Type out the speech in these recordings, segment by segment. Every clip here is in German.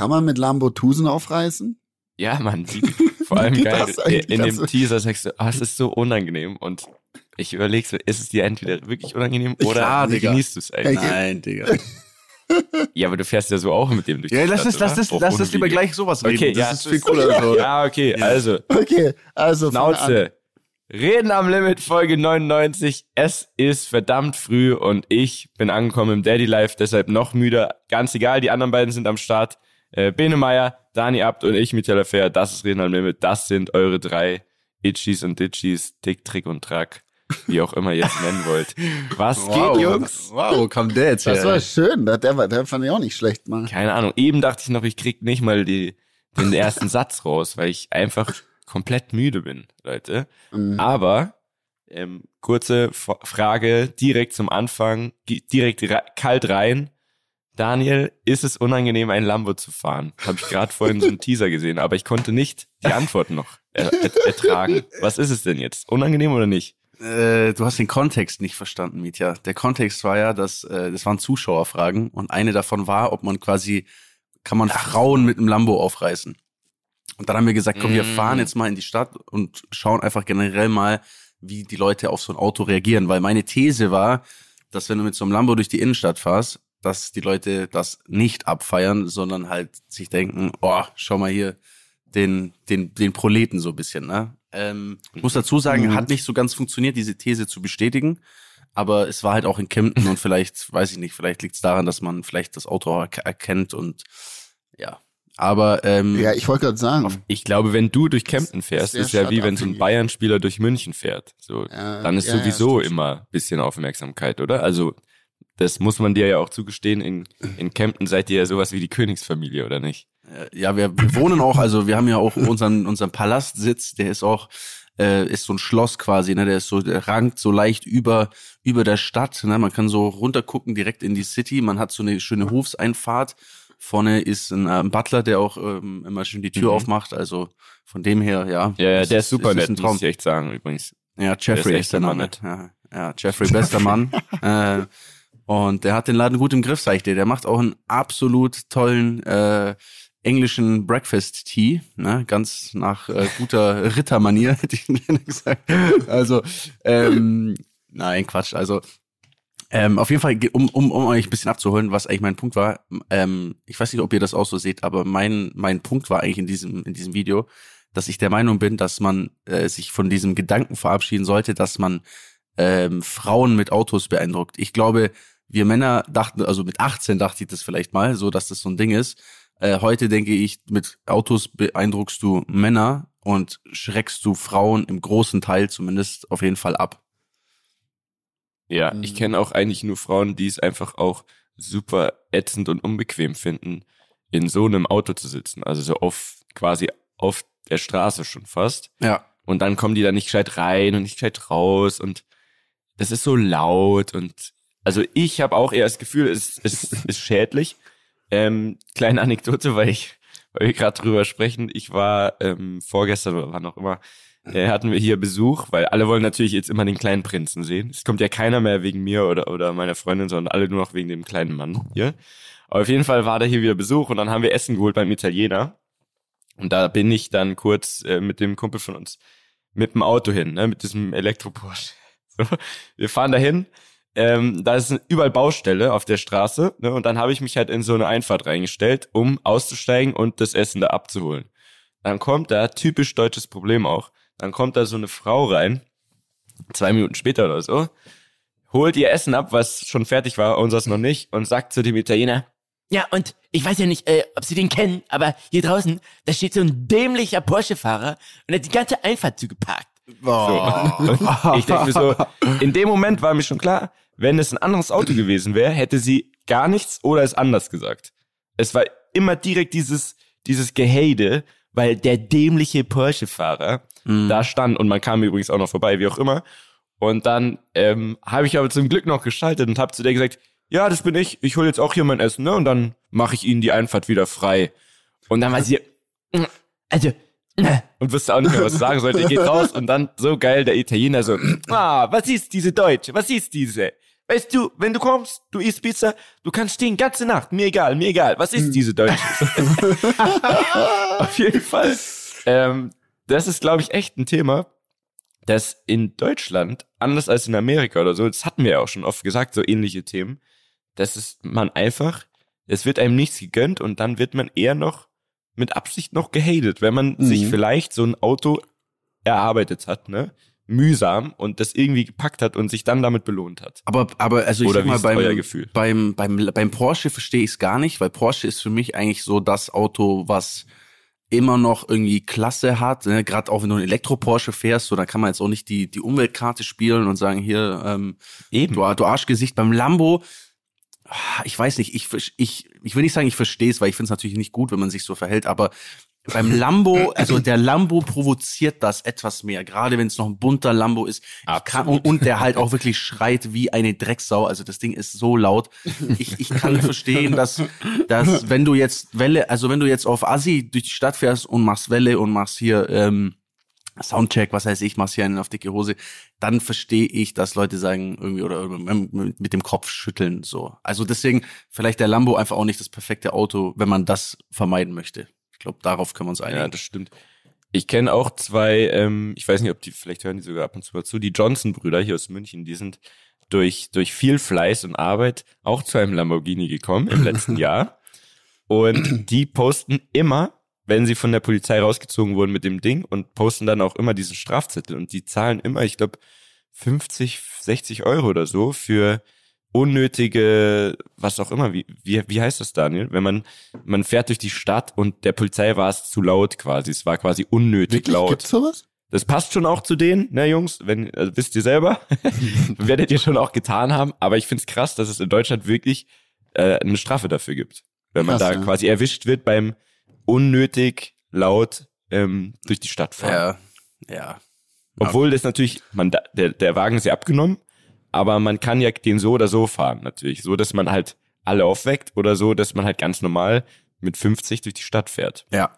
Kann man mit Lambo Tusen aufreißen? Ja, Mann, vor allem geil. das? In dem Teaser sagst du, ah, es ist so unangenehm. Und ich überlege so, ist es dir entweder wirklich unangenehm oder Klar, Digga. genießt du es eigentlich? Nein, Digga. Ja, aber du fährst ja so auch mit dem durch Ja, lass Stadt, es, lass Auch lass es lieber gleich sowas reden. Okay, das ja, ist viel cooler. So. Ja, okay, Ja. also, Okay, also. Schnauze. Reden am Limit, Folge 99. Es ist verdammt früh und ich bin angekommen im Daddy Life, deshalb noch müder. Ganz egal, die anderen beiden sind am Start. Äh, Bene Meyer, Dani Abt und ich, Michael Fair. Das ist Reden am Limit. Das sind eure drei Itchies und Ditchies, Tick, Trick und Track. Wie auch immer ihr es nennen wollt. Was Wow, geht, Jungs? Wow, wo kam der jetzt Das her? war schön, der, der, war- der fand ich auch nicht schlecht, Mann. Keine Ahnung. Eben dachte ich noch, ich krieg nicht mal die, den ersten Satz raus, weil ich einfach komplett müde bin, Leute. Mhm. Aber ähm, kurze F Frage direkt zum Anfang, direkt ra- kalt rein. Daniel, ist es unangenehm, ein Lambo zu fahren? Habe ich gerade vorhin so einen Teaser gesehen, aber ich konnte nicht die Antwort noch er er ertragen. Was ist es denn jetzt? Unangenehm oder nicht? Äh, du hast den Kontext nicht verstanden, Mietja. Der Kontext war ja, dass äh, das waren Zuschauerfragen und eine davon war, ob man quasi kann man Frauen mit einem Lambo aufreißen. Und dann haben wir gesagt, komm, wir Mm. fahren jetzt mal in die Stadt und schauen einfach generell mal, wie die Leute auf so ein Auto reagieren. Weil meine These war, dass wenn du mit so einem Lambo durch die Innenstadt fährst, dass die Leute das nicht abfeiern, sondern halt sich denken, oh, schau mal hier, den, den, den Proleten so ein bisschen, ne? Ähm, ich muss dazu sagen, Mhm. hat nicht so ganz funktioniert, diese These zu bestätigen. Aber es war halt auch in Kempten und vielleicht, weiß ich nicht, vielleicht liegt es daran, dass man vielleicht das Auto erk- erkennt und ja. Aber ähm, Ja, ich wollte gerade sagen. Ich glaube, wenn du durch Kempten fährst, ist ja wie wenn so ein. Bayern-Spieler durch München fährt. So, Ja, dann ist ja, ja, sowieso stimmt. immer ein bisschen Aufmerksamkeit, oder? Also, das muss man dir ja auch zugestehen. In, in Kempten seid ihr ja sowas wie die Königsfamilie, oder nicht? Äh, ja, wir, wir wohnen auch, also wir haben ja auch unseren, unseren Palastsitz, der ist auch, äh, ist so ein Schloss quasi, ne? Der ist so, der rankt so leicht über, über der Stadt. Ne? Man kann so runtergucken direkt in die City. Man hat so eine schöne Hofseinfahrt. Vorne ist ein, äh, ein Butler, der auch ähm, immer schön die Tür Mhm. aufmacht. Also von dem her, ja. Ja, ja der ist super es nett, ein muss ich echt sagen, übrigens. Ja, Jeffrey Der ist ist, der Name. Ja, ja, Jeffrey, bester Mann. äh, und der hat den Laden gut im Griff, sag ich dir. Der macht auch einen absolut tollen äh, englischen Breakfast Tea, ne? ganz nach äh, guter Rittermanier, hätte ich gesagt. Also, ähm, nein, Quatsch. Also, ähm, auf jeden Fall, um, um, um euch ein bisschen abzuholen, was eigentlich mein Punkt war. Ähm, ich weiß nicht, ob ihr das auch so seht, aber mein, mein Punkt war eigentlich in diesem, in diesem Video, dass ich der Meinung bin, dass man äh, sich von diesem Gedanken verabschieden sollte, dass man ähm, Frauen mit Autos beeindruckt. Ich glaube, wir Männer dachten, also mit 18 dachte ich das vielleicht mal, so dass das so ein Ding ist. Äh, heute denke ich, mit Autos beeindruckst du Männer und schreckst du Frauen im großen Teil zumindest auf jeden Fall ab. Ja, Mhm. ich kenne auch eigentlich nur Frauen, die es einfach auch super ätzend und unbequem finden, in so einem Auto zu sitzen. Also so auf, quasi auf der Straße schon fast. Ja. Und dann kommen die da nicht gescheit rein und nicht gescheit raus und das ist so laut und also ich habe auch eher das Gefühl, es, es ist schädlich. Ähm, kleine Anekdote, weil ich, weil wir gerade drüber sprechen. Ich war ähm, vorgestern oder wann auch immer, äh, hatten wir hier Besuch, weil alle wollen natürlich jetzt immer den kleinen Prinzen sehen. Es kommt ja keiner mehr wegen mir oder, oder meiner Freundin, sondern alle nur noch wegen dem kleinen Mann hier. Aber auf jeden Fall war da hier wieder Besuch und dann haben wir Essen geholt beim Italiener. Und da bin ich dann kurz äh, mit dem Kumpel von uns mit dem Auto hin, ne, mit diesem Elektro-Porsche. So, wir fahren dahin, ähm, da ist überall Baustelle auf der Straße, ne, und dann habe ich mich halt in so eine Einfahrt reingestellt, um auszusteigen und das Essen da abzuholen. Dann kommt da, typisch deutsches Problem auch, dann kommt da so eine Frau rein, zwei Minuten später oder so, holt ihr Essen ab, was schon fertig war, unseres noch nicht, und sagt zu dem Italiener, Ja, und ich weiß ja nicht, äh, ob Sie den kennen, aber hier draußen, da steht so ein dämlicher Porsche-Fahrer und hat die ganze Einfahrt zugeparkt. Und ich denke mir so, in dem Moment war mir schon klar, wenn es ein anderes Auto gewesen wäre, hätte sie gar nichts oder es anders gesagt. Es war immer direkt dieses, dieses Gehade, weil der dämliche Porsche-Fahrer da stand und man kam übrigens auch noch vorbei, wie auch immer. Und dann ähm, habe ich aber zum Glück noch geschaltet und habe zu der gesagt, ja, das bin ich, ich hole jetzt auch hier mein Essen, ne? Und dann mache ich ihnen die Einfahrt wieder frei. Und dann war sie, Also, äh, und wusste auch nicht mehr, was sagen sollte. Geht raus und dann so geil der Italiener so, ah, was ist diese Deutsche? Was ist diese? Weißt du, wenn du kommst, du isst Pizza, du kannst stehen ganze Nacht, mir egal, mir egal. Was ist diese Deutsche? Auf jeden Fall. Ähm, das ist, glaube ich, echt ein Thema, das in Deutschland, anders als in Amerika oder so, das hatten wir ja auch schon oft gesagt, so ähnliche Themen, dass es man einfach, es wird einem nichts gegönnt und dann wird man eher noch mit Absicht noch gehatet, wenn man Mhm. sich vielleicht so ein Auto erarbeitet hat, ne? Mühsam und das irgendwie gepackt hat und sich dann damit belohnt hat. Aber, aber also ich Oder sag mal, beim, beim, beim, beim Porsche verstehe ich es gar nicht, weil Porsche ist für mich eigentlich so das Auto, was immer noch irgendwie Klasse hat. Ne? Gerade auch wenn du einen Elektro-Porsche fährst, so, da kann man jetzt auch nicht die, die Umweltkarte spielen und sagen, hier, ähm, Eben. du, du Arschgesicht. Beim Lambo, ich weiß nicht, ich, ich, ich will nicht sagen, ich verstehe es, weil ich finde es natürlich nicht gut, wenn man sich so verhält, aber beim Lambo, also der Lambo provoziert das etwas mehr, gerade wenn es noch ein bunter Lambo ist. Kann, und, und der halt auch wirklich schreit wie eine Drecksau. Also das Ding ist so laut. Ich, ich kann verstehen, dass, dass wenn du jetzt Welle, also wenn du jetzt auf Assi durch die Stadt fährst und machst Welle und machst hier ähm, Soundcheck, was heißt ich, machst hier einen auf dicke Hose, dann verstehe ich, dass Leute sagen irgendwie oder mit mit dem Kopf schütteln so. Also deswegen vielleicht der Lambo einfach auch nicht das perfekte Auto, wenn man das vermeiden möchte. Ich glaube, darauf können wir uns einigen. Ja, das stimmt. Ich kenne auch zwei, ähm, ich weiß nicht, ob die, vielleicht hören die sogar ab und zu mal zu, die Johnson-Brüder hier aus München, die sind durch, durch viel Fleiß und Arbeit auch zu einem Lamborghini gekommen im letzten Jahr. Und die posten immer, wenn sie von der Polizei rausgezogen wurden mit dem Ding und posten dann auch immer diesen Strafzettel. Und die zahlen immer, ich glaube, 50, 60 Euro oder so für unnötige, was auch immer, wie, wie, wie heißt das, Daniel? Wenn man, man fährt durch die Stadt und der Polizei war es zu laut quasi. Es war quasi unnötig Wirklich? laut. Gibt's sowas? Das passt schon auch zu denen, ne, Jungs? Wenn, also wisst ihr selber, werdet ihr schon auch getan haben. Aber ich find's krass, dass es in Deutschland wirklich äh, eine Strafe dafür gibt. Wenn man Krass, da ja. quasi erwischt wird beim unnötig laut ähm, durch die Stadt fahren. Ja, ja. Obwohl das natürlich, man, der, der Wagen ist ja abgenommen, aber man kann ja den so oder so fahren, natürlich. So, dass man halt alle aufweckt oder so, dass man halt ganz normal mit 50 durch die Stadt fährt. Ja.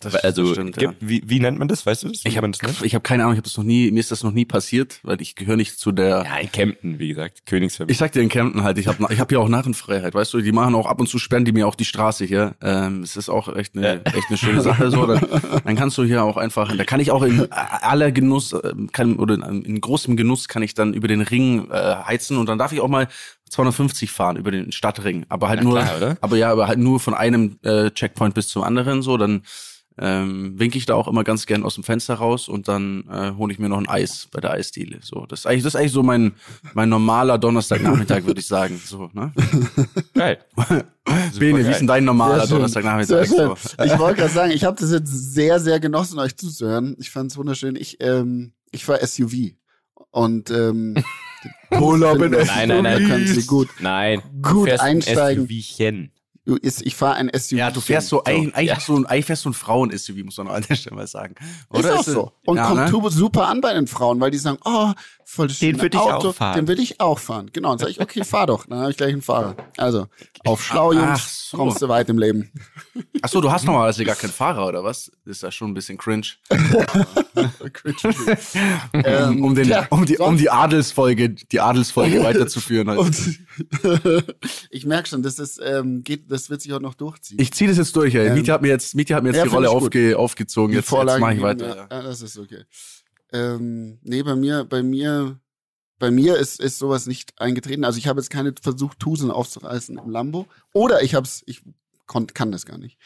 Das, Also, das stimmt, ja. gibt, wie, wie nennt man das? Weißt du das? Wie Ich habe ich hab keine Ahnung, ich habe das noch nie, mir ist das noch nie passiert, weil ich gehöre nicht zu der Ja, in Kempten, wie gesagt, Königsfamilie. Ich sag dir in Kempten halt, ich habe ich hab hier auch Narrenfreiheit, weißt du, die machen auch ab und zu sperren die mir auch die Straße hier. Ähm, es ist auch echt eine, echt eine schöne Sache so. Dann, dann kannst du hier auch einfach, da kann ich auch in aller Genuss, ähm, kann, oder in großem Genuss kann ich dann über den Ring äh, heizen und dann darf ich auch mal 250 fahren über den Stadtring, aber halt Na nur, klar, aber ja, aber halt nur von einem äh, Checkpoint bis zum anderen so, dann ähm, winke ich da auch immer ganz gern aus dem Fenster raus und dann äh, hole ich mir noch ein Eis bei der Eisdiele. So, das ist eigentlich, das ist eigentlich so mein mein normaler Donnerstagnachmittag, würde ich sagen. So, ne? Geil. Bene, wie ist denn dein normaler. Donnerstagnachmittag? So? Ich wollte gerade sagen, ich habe das jetzt sehr, sehr genossen, euch zuzuhören. Ich fand es wunderschön. Ich, ähm, ich war SUV. Und ähm, Urlaub in Nein, nein, nein. Da können Sie gut, Nein. Gut du einsteigen. Ein SUVchen. Du, ist- ich fahre ein SUV. Ja, du fährst so, eigentlich, eigentlich, ja. hast du, ein- eigentlich fährst du ein Frauen-SUV, muss man an der Stelle mal sagen. Ist auch so. Und ja, kommt ne? Super an bei den Frauen, weil die sagen, oh, voll das Den schöne würd ich auch fahren. Den will ich auch fahren. Genau. Dann sage ich, okay, fahr doch. Dann habe ich gleich einen Fahrer. Also, auf schlau, Jungs, so. kommst du weit im Leben. Ach so, du hast normalerweise gar keinen Fahrer, oder was? Das ist ja schon ein bisschen cringe. Ähm, um, den, ja, um, die, um die Adelsfolge, die Adelsfolge weiterzuführen. Halt. Und ich merke schon, das ist, ähm, geht, das wird sich auch noch durchziehen. Ich ziehe das jetzt durch, ey. Ähm, Mietje hat mir jetzt, Mietje hat mir jetzt ja, die Rolle aufge, aufgezogen. Die Jetzt, jetzt mache ich weiter. Ja, das ist okay. Ähm, nee, bei mir, bei mir, bei mir ist, ist sowas nicht eingetreten. Also ich habe jetzt keine versucht, Tusen aufzureißen im Lambo. Oder ich hab's, ich kon, kann das gar nicht.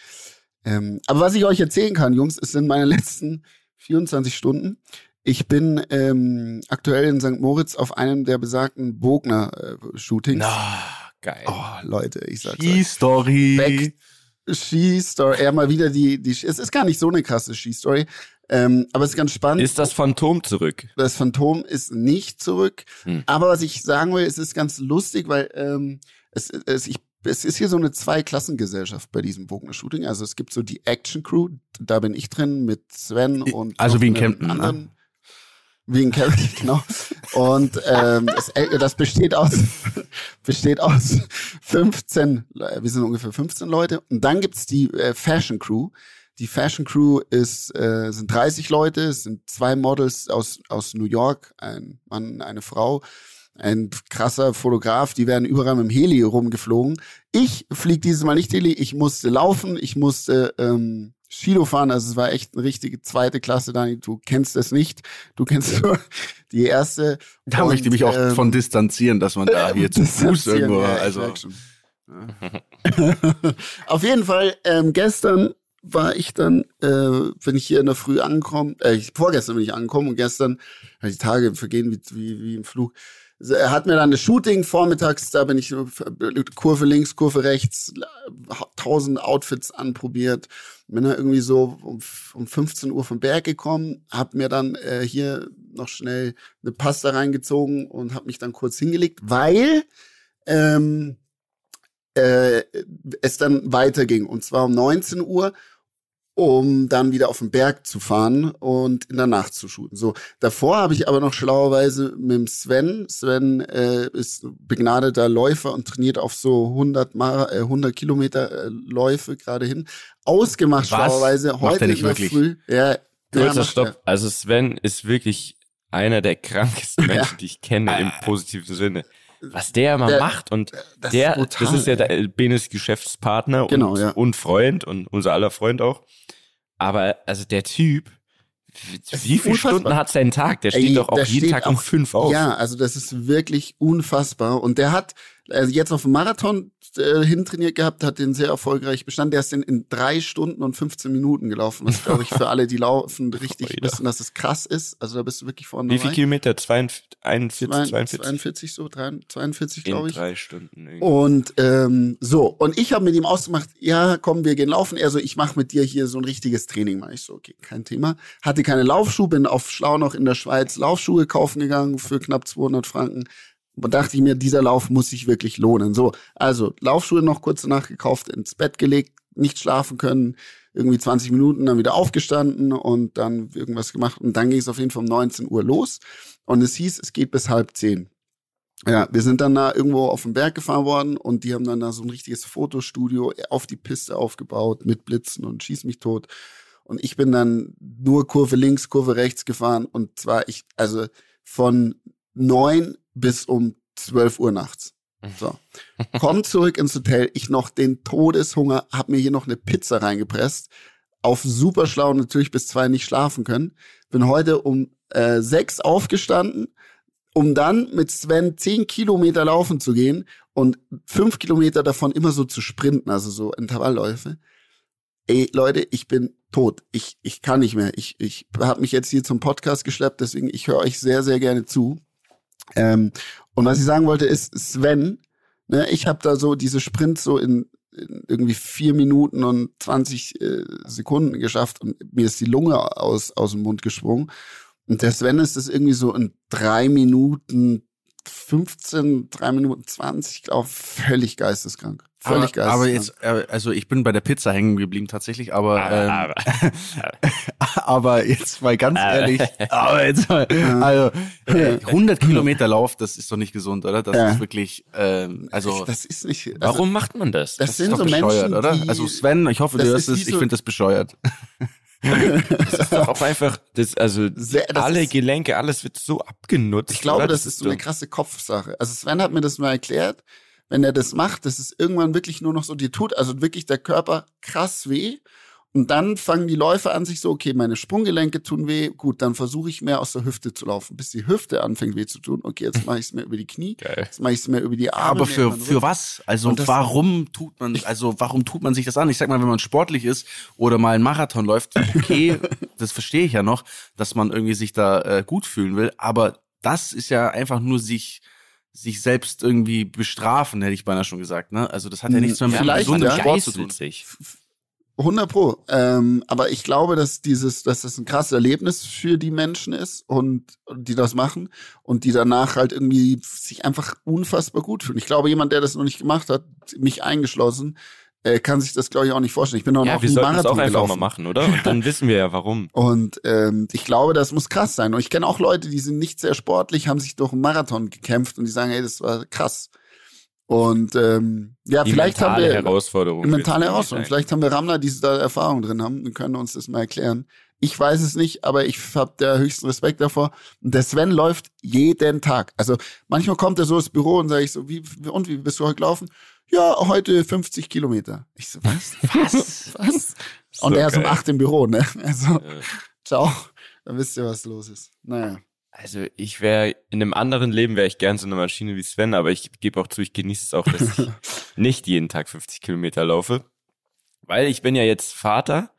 Ähm, aber was ich euch erzählen kann, Jungs, es sind meine letzten 24 Stunden. Ich bin ähm, aktuell in St. Moritz auf einem der besagten Bogner-Shootings. Na, geil. oh, Leute, ich sag's euch. Ski-Story. Ski-Story. Ja, mal wieder die, die, es ist gar nicht so eine krasse Ski-Story. Ähm, aber es ist ganz spannend. Ist das Phantom zurück? das Phantom ist nicht zurück. Hm. Aber was ich sagen will, es ist ganz lustig, weil ähm, es, es, ich, es ist hier so eine Zweiklassengesellschaft bei diesem Bogner-Shooting. Also es gibt so die Action-Crew, da bin ich drin mit Sven und Also wie in Kempten, ne? anderen. Wie in Kempten, genau. Und ähm, das, äh, das besteht aus besteht aus 15, Le- wir sind ungefähr 15 Leute. Und dann gibt's die äh, Fashion Crew. Die Fashion Crew ist, äh, sind 30 Leute, es sind zwei Models aus, aus New York, ein Mann, eine Frau. ein krasser Fotograf, die werden überall mit dem Heli rumgeflogen. Ich fliege dieses Mal nicht Heli, ich musste laufen, ich musste ähm, Skilo fahren, also es war echt eine richtige zweite Klasse, Dani, du kennst es nicht, du kennst nur die erste. Da Und, möchte ich mich auch ähm, von distanzieren, dass man da hier zu Fuß irgendwo, ja, also. Auf jeden Fall, ähm, gestern war ich dann, äh, bin ich hier in der Früh angekommen, äh, vorgestern bin ich angekommen und gestern, die Tage vergehen wie, wie, wie im Flug. So, Er hat mir dann das Shooting vormittags, da bin ich Kurve links, Kurve rechts, tausend Outfits anprobiert. Bin dann irgendwie so um, um 15 Uhr vom Berg gekommen, hab mir dann äh, hier noch schnell eine Pasta reingezogen und hab mich dann kurz hingelegt, weil ähm, äh, es dann weiterging. Und zwar um 19 Uhr, um dann wieder auf den Berg zu fahren und in der Nacht zu shooten. So, davor habe ich aber noch schlauerweise mit dem Sven. Sven äh, ist begnadeter Läufer und trainiert auf so 100, Mar äh, 100 Kilometer äh, Läufe gerade hin. Ausgemacht Was? schlauerweise heute er nicht wirklich? Früh. Ja, ja, Kurzer macht Stopp. er. Also Sven ist wirklich einer der krankesten Menschen, die ich kenne im positiven Sinne. Was der immer Der- macht und das ist der, brutal, das ist ja der Albenes Geschäftspartner Genau, und, ja. und Freund und unser aller Freund auch. Aber also der Typ, wie, ist viele unfassbar. Stunden hat sein Tag? Der steht Ey, doch auch jeden Tag um auch- fünf auf. Ja, also das ist wirklich unfassbar. Und der hat also jetzt auf dem Marathon äh, hintrainiert gehabt, hat den sehr erfolgreich bestanden. Der ist den in drei Stunden und 15 Minuten gelaufen. Was, glaube ich, für alle, die laufen, richtig Alter. wissen, dass es krass ist. Also da bist du wirklich vorne Wie viel. Kilometer? 42, 41, 42, 42? 42 so, 43, 42 In glaube ich. drei Stunden. irgendwie. Und ähm, so, und ich habe mit ihm ausgemacht, ja, komm, wir gehen laufen. Er so, ich mache mit dir hier so ein richtiges Training. Mach ich so, okay, kein Thema. Hatte keine Laufschuhe, bin auf Schlau noch in der Schweiz Laufschuhe kaufen gegangen für knapp 200 Franken. Und dachte ich mir, dieser Lauf muss sich wirklich lohnen. So, also Laufschuhe noch kurz danach gekauft, ins Bett gelegt, nicht schlafen können, irgendwie 20 Minuten, dann wieder aufgestanden und dann irgendwas gemacht. Und dann ging es auf jeden Fall um 19 Uhr los. Und es hieß, es geht bis halb zehn. Ja, wir sind dann da irgendwo auf den Berg gefahren worden und die haben dann da so ein richtiges Fotostudio auf die Piste aufgebaut mit Blitzen und schieß mich tot. Und ich bin dann nur Kurve links, Kurve rechts gefahren und zwar ich, also von neun bis um zwölf Uhr nachts. So. Komm zurück ins Hotel, ich noch den Todeshunger, hab mir hier noch eine Pizza reingepresst, auf super schlau natürlich bis zwei nicht schlafen können. Bin heute um äh, sechs aufgestanden, um dann mit Sven zehn Kilometer laufen zu gehen und fünf Kilometer davon immer so zu sprinten, also so Intervallläufe. Ey, Leute, ich bin tot. Ich, ich kann nicht mehr. Ich, ich habe mich jetzt hier zum Podcast geschleppt, deswegen ich höre euch sehr, sehr gerne zu. Ähm, und was ich sagen wollte ist, Sven, ne, ich habe da so diese Sprints so in, in irgendwie vier Minuten und 20 äh, Sekunden geschafft und mir ist die Lunge aus, aus dem Mund gesprungen. Und der Sven ist das irgendwie so in drei Minuten 15, drei Minuten 20, ich glaube, völlig geisteskrank. Völlig aber, aber geisteskrank. jetzt, äh, also ich bin bei der Pizza hängen geblieben tatsächlich, aber Aber- ähm, aber jetzt mal ganz ehrlich, aber jetzt mal, also äh, 100 Kilometer Lauf, das ist doch nicht gesund, oder? Das Ja. ist wirklich, ähm, also das ist nicht. Also, Warum macht man das? Das, das sind ist doch so bescheuert, Menschen, oder? Die, Also Sven, ich hoffe, das du hörst ist es, ich so- finde das bescheuert. Das ist doch auch einfach, das, also Sehr- das alle ist- Gelenke, alles wird so abgenutzt. Ich glaube, oder? das ist so eine krasse Kopfsache. Also Sven hat mir das mal erklärt. Wenn er das macht, das ist irgendwann wirklich nur noch so, dir tut also wirklich der Körper krass weh. Und dann fangen die Läufer an sich so, okay, meine Sprunggelenke tun weh, gut, dann versuche ich mehr aus der Hüfte zu laufen, bis die Hüfte anfängt weh zu tun. Okay, jetzt mache ich es mehr über die Knie, Geil. jetzt mache ich es mehr über die Arme. Aber für, für was? Also warum tut man, also warum tut man sich das an? Ich sag mal, wenn man sportlich ist oder mal einen Marathon läuft, okay, das verstehe ich ja noch, dass man irgendwie sich da äh, gut fühlen will, aber das ist ja einfach nur sich sich selbst irgendwie bestrafen, hätte ich beinahe schon gesagt, ne? Also das hat ja Hm, nichts mehr mit gesundem ja. Sport zu tun. Geißelt sich. 100 Pro. Ähm, aber ich glaube, dass dieses, dass das ein krasses Erlebnis für die Menschen ist und und die das machen und die danach halt irgendwie sich einfach unfassbar gut fühlen. Ich glaube, jemand, der das noch nicht gemacht hat, mich eingeschlossen, äh, kann sich das glaube ich auch nicht vorstellen. Ich bin noch Ja, noch wir nie sollten das Marathon auch einfach gelaufen. mal machen, oder? Und dann wissen wir ja, warum. Und ähm, ich glaube, das muss krass sein. Und ich kenne auch Leute, die sind nicht sehr sportlich, haben sich durch einen Marathon gekämpft und die sagen, hey, das war krass. Und ähm, ja, Die vielleicht haben wir Herausforderung. eine mentale Herausforderung. Vielleicht haben wir Ramler, die da Erfahrung drin haben, und können uns das mal erklären. Ich weiß es nicht, aber ich habe da höchsten Respekt davor. Und der Sven läuft jeden Tag. Also manchmal kommt er so ins Büro und sage ich so, wie und wie bist du heute gelaufen? Ja, heute 50 Kilometer. Ich so, was? Was? was? Und So er ist um acht im Büro, ne? Also, Ja. ciao. Dann wisst ihr, was los ist. Naja. Also ich wäre, in einem anderen Leben wäre ich gern so eine Maschine wie Sven, aber ich gebe auch zu, ich genieße es auch, dass ich nicht jeden Tag 50 Kilometer laufe. Weil ich bin ja jetzt Vater.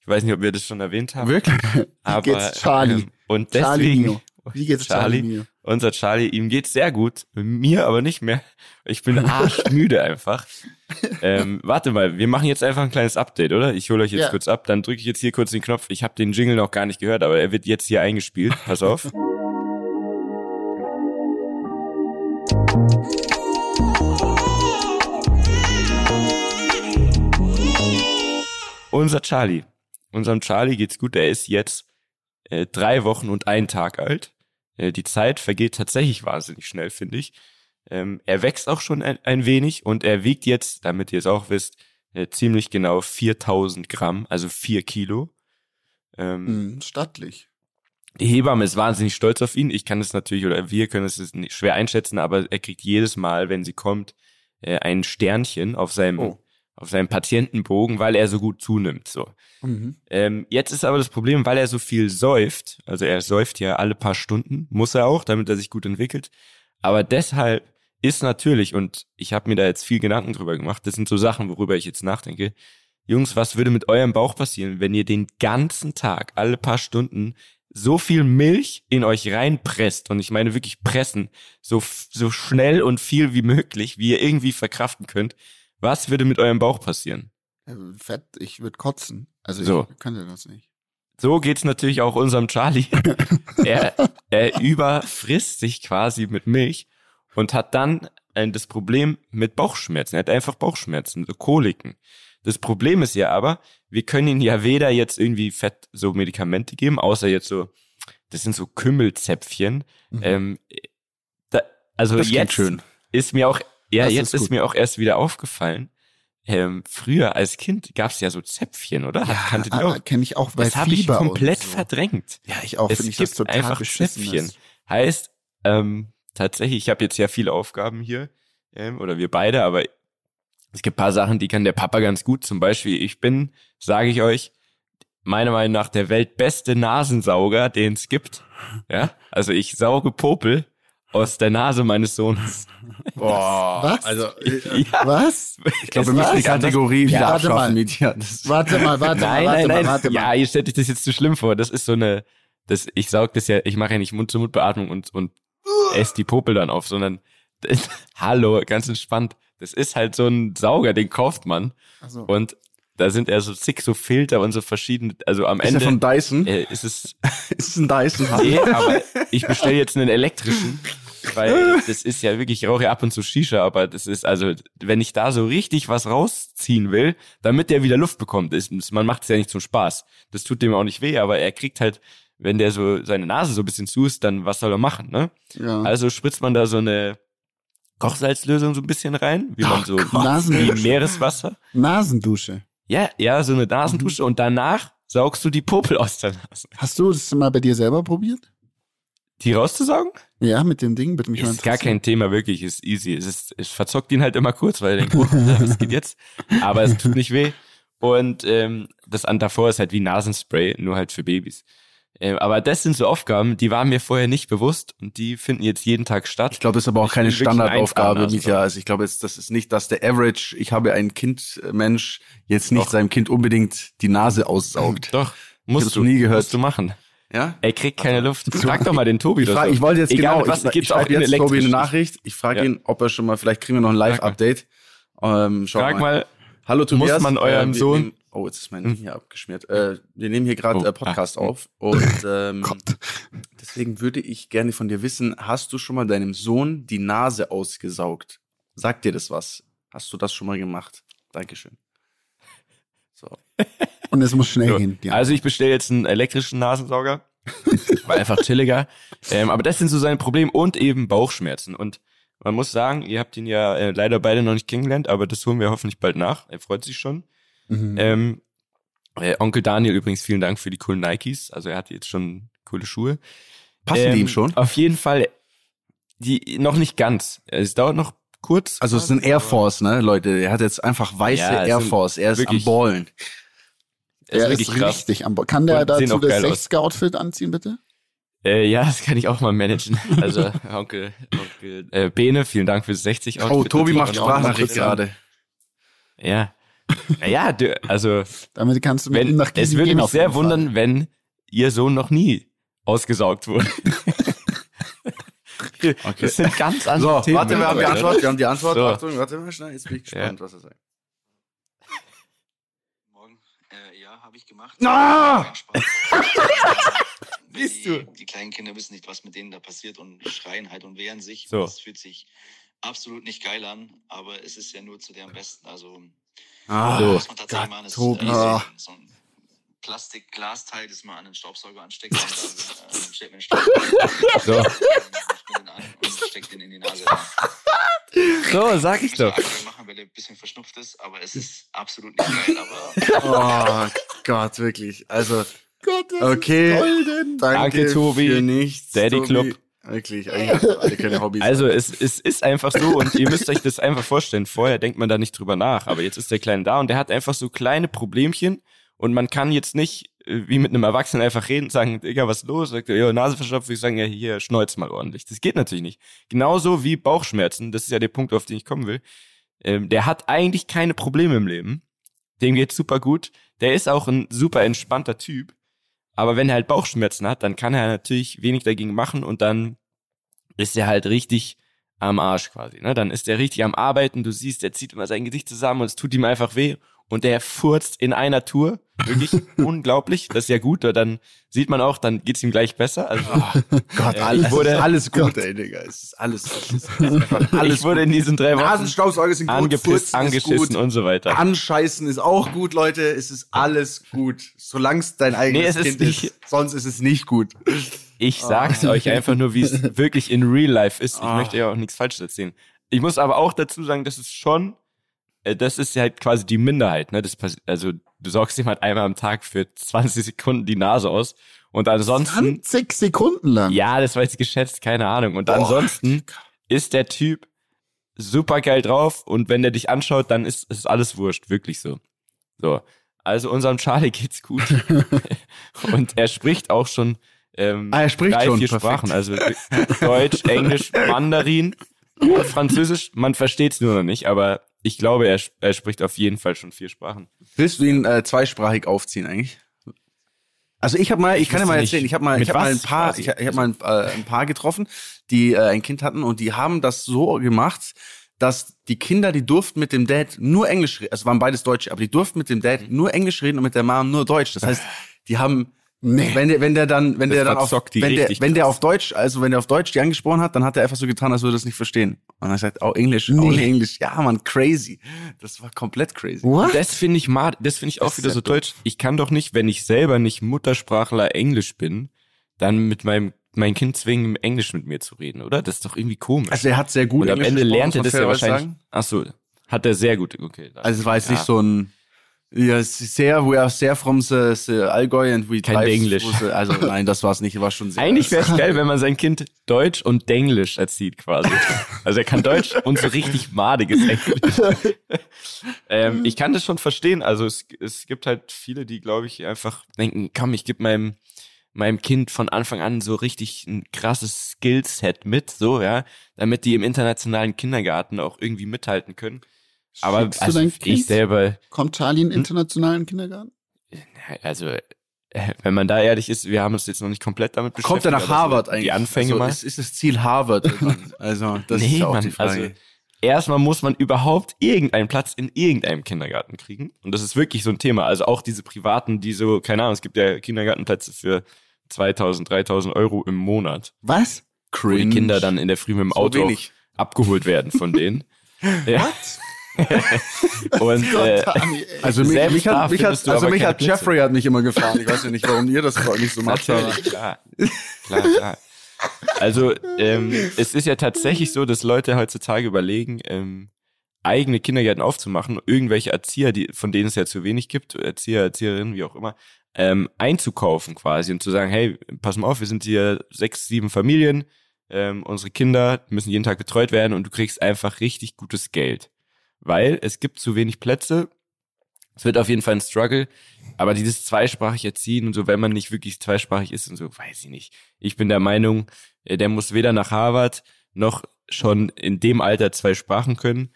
Ich weiß nicht, ob wir das schon erwähnt haben. Wirklich? Aber, geht's Charlie? ähm, und Charlie deswegen, Mio. Wie geht's Charlie? Charlie? Unser Charlie, ihm geht's sehr gut. Mir aber nicht mehr. Ich bin arschmüde einfach. Ähm, warte mal, wir machen jetzt einfach ein kleines Update, oder? Ich hole euch jetzt Ja. kurz ab, dann drücke ich jetzt hier kurz den Knopf. Ich habe den Jingle noch gar nicht gehört, aber er wird jetzt hier eingespielt. Pass auf. Unser Charlie. Unserem Charlie geht's gut. Er ist jetzt äh, drei Wochen und einen Tag alt. Äh, die Zeit vergeht tatsächlich wahnsinnig schnell, finde ich. Ähm, er wächst auch schon ein, ein wenig und er wiegt jetzt, damit ihr es auch wisst, äh, ziemlich genau 4000 Gramm, also vier Kilo. Ähm, Hm, stattlich. die Hebamme ist wahnsinnig stolz auf ihn. Ich kann es natürlich, oder wir können es schwer einschätzen, aber er kriegt jedes Mal, wenn sie kommt, äh, ein Sternchen auf seinem, Oh. Auf seinem Patientenbogen, weil er so gut zunimmt. So. Mhm. Ähm, jetzt ist aber das Problem, weil er so viel säuft, also er säuft ja alle paar Stunden, muss er auch, damit er sich gut entwickelt. Aber deshalb ist natürlich, und ich habe mir da jetzt viel Gedanken drüber gemacht, das sind so Sachen, worüber ich jetzt nachdenke. Jungs, was würde mit eurem Bauch passieren, wenn ihr den ganzen Tag, alle paar Stunden, so viel Milch in euch reinpresst, und ich meine wirklich pressen, so, so schnell und viel wie möglich, wie ihr irgendwie verkraften könnt, was würde mit eurem Bauch passieren? Äh, Fett, ich würde kotzen. Also So. ich könnte das nicht. So geht's natürlich auch unserem Charlie. er, er überfrisst sich quasi mit Milch und hat dann ein, das Problem mit Bauchschmerzen. Er hat einfach Bauchschmerzen, so Koliken. Das Problem ist ja aber, wir können ihm ja weder jetzt irgendwie Fett so Medikamente geben, außer jetzt so, das sind so Kümmelzäpfchen. Mhm. Ähm, da, also jetzt schön. ist mir auch, ja, Das jetzt ist ist, mir auch erst wieder aufgefallen. Ähm, früher als Kind gab's ja so Zäpfchen, oder? Ihr auch? kenne ich auch bei Das habe ich komplett so. verdrängt. Ja, ich auch. es ich gibt das total einfach. Zäpfchen. ist. Heißt, ähm, tatsächlich, ich habe jetzt ja viele Aufgaben hier, ähm, oder wir beide, aber es gibt paar Sachen, die kann der Papa ganz gut. Zum Beispiel, ich bin, sage ich euch, meiner Meinung nach der weltbeste Nasensauger, den es gibt. Ja, also ich sauge Popel aus der Nase meines Sohnes. Boah. Was? Also, Ja, Was? ich glaube, wir müssen die? Kategorie Ja, wieder warte mal. Das- Warte mal, warte nein, mal, warte nein, nein. mal, warte mal. Ja, ihr stellt euch das jetzt zu schlimm vor. Das ist so eine, das, ich saug das ja, ich mache ja nicht Mund-zu-Mund-Beatmung und, und esse die Popel dann auf, sondern, das, hallo, ganz entspannt. Das ist halt so ein Sauger, den kauft man. Ach so. Und da sind ja so zig so Filter und so verschiedene, also am Ist Ende der von Dyson? äh, ist es, Ist es ein Dyson? nee, aber ich bestelle jetzt einen elektrischen, weil das ist ja wirklich, ich rauche ja ab und zu Shisha, aber das ist also, wenn ich da so richtig was rausziehen will, damit der wieder Luft bekommt, ist, man macht es ja nicht zum Spaß. Das tut dem auch nicht weh, aber er kriegt halt, wenn der so seine Nase so ein bisschen zu ist, dann was soll er machen, ne? ja. Also spritzt man da so eine Kochsalzlösung so ein bisschen rein, wie man so wie Nasendusche. Meereswasser. Nasendusche. Ja, ja, so eine Nasendusche und danach saugst du die Popel aus der Nase. Hast du das mal bei dir selber probiert? Die rauszusaugen? Ja, mit dem Ding, bitte mich mal Ist gar kein Thema, wirklich, ist easy. Es, ist, es verzockt ihn halt immer kurz, weil er denkt, oh, was geht jetzt? Aber es tut nicht weh. Und ähm, das an davor ist halt wie Nasenspray, nur halt für Babys. Ähm, aber das sind so Aufgaben, die waren mir vorher nicht bewusst und die finden jetzt jeden Tag statt. Ich glaube, das ist aber auch Ich keine Standardaufgabe, Einzelner, Mietja. Also ich glaube, das ist nicht, dass der Average, ich habe ein Kind-Mensch, jetzt nicht Doch. seinem Kind unbedingt die Nase aussaugt. Doch, musst du, nie gehört. musst du machen. Ja? Er kriegt keine Luft. Frag doch mal den Tobi. Ich, frag, ich wollte jetzt Egal, genau, was ich, ich auch schreibe jetzt Tobi eine. Nachricht. Ich frage Ja. ihn, ob er schon mal, vielleicht kriegen wir noch ein Live-Update. Ähm, schau Frag mal, Hallo Tobias. man eurem wir Sohn- oh, jetzt ist mein Ding hier abgeschmiert. Äh, wir nehmen hier gerade Oh, äh, Podcast ah. auf und ähm, Gott. deswegen würde ich gerne von dir wissen, hast du schon mal deinem Sohn die Nase ausgesaugt? Sagt dir das was? Hast du das schon mal gemacht? Dankeschön. So. Und es muss schnell So, gehen. Ja. Also ich bestelle jetzt einen elektrischen Nasensauger. War einfach chilliger. Ähm, aber das sind so seine Probleme und eben Bauchschmerzen. Und Man muss sagen, ihr habt ihn ja äh, leider beide noch nicht kennengelernt, aber das holen wir hoffentlich bald nach. Er freut sich schon. Mhm. Ähm, äh, Onkel Daniel übrigens vielen Dank für die coolen Nikes. Also er hat jetzt schon coole Schuhe. Passen Ähm, die ihm schon? Auf jeden Fall, die noch nicht ganz. Es dauert noch kurz. Also es sind Air Force, ne, Leute. Er hat jetzt einfach weiße Ja, Air Force. Er ist wirklich- am Ballen. Er ist krass. richtig am Bo Kann der Und dazu das geil aus. 60er-Outfit anziehen, bitte? Äh, ja, das kann ich auch mal managen. Also Onkel, Onkel äh, Bene, vielen Dank für 60 Oh, Tobi macht Sprachnachricht gerade. Ja. Naja, du, also Damit kannst du mit ihm nach es würde mich sehr wundern, wenn ihr Sohn noch nie ausgesaugt wurde. Das sind ganz So, andere Themen. warte, wir haben die. Antwort. Wir haben die Antwort. So. Achtung, warte mal schnell. Jetzt bin ich gespannt, was er sagt. Morgen, äh, ja, habe ich gemacht. Ah! Spaß. Siehst die, du? Die kleinen Kinder wissen nicht, was mit denen da passiert und schreien halt und wehren sich. So. Das fühlt sich absolut nicht geil an, aber es ist ja nur zu deren Besten. Also, Ah, So. was man tatsächlich Gott, machen, ist Tobi. äh, Ah. so ein Plastikglasteil, das man an den Staubsauger ansteckt und dann äh, stellt man den Staubsauger So. den an und steckt den in die Nase. So, sag ich doch. aktuell machen, weil er ein bisschen verschnupft ist, aber es ist absolut nicht geil. Aber oh Gott, wirklich. Also, Gott, Okay. danke, Danke, Tobi. für nichts. Daddy Tobi. Club. Wirklich, eigentlich haben alle keine Hobbys. Also es, es ist einfach so und ihr müsst euch das einfach vorstellen. Vorher denkt man da nicht drüber nach, aber jetzt ist der Kleine da und der hat einfach so kleine Problemchen und man kann jetzt nicht äh, wie mit einem Erwachsenen einfach reden und sagen, Digga, was ist los? Sagt er, ja, Nase verstopft, ich sagen, ja, hier, schneuz mal ordentlich. Das geht natürlich nicht. Genauso wie Bauchschmerzen, das ist ja der Punkt, auf den ich kommen will. Ähm, der hat eigentlich keine Probleme im Leben. Dem geht's super gut. Der ist auch ein super entspannter Typ. Aber wenn er halt Bauchschmerzen hat, dann kann er natürlich wenig dagegen machen und dann ist er halt richtig am Arsch quasi. Ne? Dann ist er richtig am Arbeiten. Du siehst, er zieht immer sein Gesicht zusammen und es tut ihm einfach weh. Und der furzt in einer Tour. Wirklich unglaublich. Das ist ja gut. Dann sieht man auch, dann geht's ihm gleich besser. Also Gott, äh, alles, ich wurde- es ist alles gut, ey, Digga. Es ist alles, es ist alles ich wurde in diesen drei Wochen Nasenstaubsauger sind gut, angepisst, ist angeschissen gut, und so weiter. Anscheißen ist auch gut, Leute. Es ist alles gut. Solange es dein eigenes Nee, es ist Kind nicht- ist. Sonst ist es nicht gut. Ich sag's euch einfach nur, wie es wirklich in real life ist. Ich Ah. möchte ja auch nichts Falsches erzählen. Ich muss aber auch dazu sagen, das ist schon, das ist halt quasi die Minderheit. Ne? Das also du saugst ihm halt einmal am Tag für 20 Sekunden die Nase aus und ansonsten, 20 Sekunden lang. ja, das war jetzt geschätzt, keine Ahnung. Und ansonsten ist der Typ super geil drauf und wenn der dich anschaut, dann ist, ist alles wurscht, wirklich so. So, also unserem Charlie geht's gut und er spricht auch schon ähm, Ah, er spricht drei, schon, vier perfekt. Sprachen, also Deutsch, Englisch, Mandarin und Französisch. Man versteht's nur noch nicht, aber ich glaube, er, er spricht auf jeden Fall schon vier Sprachen. Willst du ihn äh, zweisprachig aufziehen eigentlich? Also ich habe mal, ich kann dir mal erzählen, ich habe mal, ich habe mal ein paar, ich, ich habe mal ein, äh, ein paar getroffen, die äh, ein Kind hatten und die haben das so gemacht, dass die Kinder, die durften mit dem Dad nur Englisch reden, also waren beides Deutsche, aber die durften mit dem Dad Mhm. nur Englisch reden und mit der Mom nur Deutsch. Das heißt, die haben Nee. wenn der, wenn der dann, wenn Das der dann auf, wenn der, wenn der auf Deutsch, also wenn der auf Deutsch die angesprochen hat, dann hat er einfach so getan, als würde er das nicht verstehen. Und er sagt, oh Englisch, oh Nee. Englisch, ja man, crazy. Das war komplett crazy. What? Das finde ich mal, das finde ich auch Das wieder so deutsch. Ich kann doch nicht, wenn ich selber nicht Muttersprachler Englisch bin, dann mit meinem mein Kind zwingen, Englisch mit mir zu reden, oder? Das ist doch irgendwie komisch. Also er hat sehr gut Und am Englisch Ende gesprochen, lernt er das ja wahrscheinlich. sagen. Ach so, hat er sehr gut. Okay. Also es war jetzt ja. nicht so ein ja, sehr, we are sehr from the, the Allgäu and we Kein Englisch. Also nein, das war es nicht, war schon sehr. Eigentlich wäre es geil, wenn man sein Kind Deutsch und Denglisch erzieht quasi. Also er kann Deutsch und so richtig madiges Englisch. ähm, ich kann das schon verstehen. Also es, es gibt halt viele, die, glaube ich, einfach denken, komm, ich gebe meinem meinem Kind von Anfang an so richtig ein krasses Skillset mit, so, ja, damit die im internationalen Kindergarten auch irgendwie mithalten können. Aber Schickst du also ich Kind? selber, Kommt Charlie in den internationalen Kindergarten? also äh, wenn man da ehrlich ist, wir haben uns jetzt noch nicht komplett damit beschäftigt. Kommt er nach Harvard eigentlich? Die Anfänge also, mal. Ist, ist das Ziel Harvard? irgendwann? also das ist ja auch die Frage. also erstmal muss man überhaupt irgendeinen Platz in irgendeinem Kindergarten kriegen. Und das ist wirklich so ein Thema. Also auch diese privaten, die so, keine Ahnung, es gibt ja Kindergartenplätze für 2000, 3000 Euro im Monat, Was? wo die Kinder dann in der Früh mit dem So Auto abgeholt werden von denen. ja. Und äh. Also mich, mich hat, mich hat, also mich hat. Jeffrey hat mich immer gefahren. Ich weiß ja nicht, warum ihr das nicht so macht. klar. Klar, klar. Also ähm, es ist ja tatsächlich so, dass Leute heutzutage überlegen, ähm, eigene Kindergärten aufzumachen, irgendwelche Erzieher, die, von denen es ja zu wenig gibt, Erzieher, Erzieherinnen, wie auch immer, ähm, einzukaufen quasi und zu sagen, hey, pass mal auf, wir sind hier sechs, sieben Familien, ähm, unsere Kinder müssen jeden Tag betreut werden und du kriegst einfach richtig gutes Geld. Weil es gibt zu wenig Plätze. Es wird auf jeden Fall ein Struggle. Aber dieses zweisprachig erziehen und so, wenn man nicht wirklich zweisprachig ist und so, weiß ich nicht. Ich bin der Meinung, äh, der muss weder nach Harvard noch schon in dem Alter zwei Sprachen können,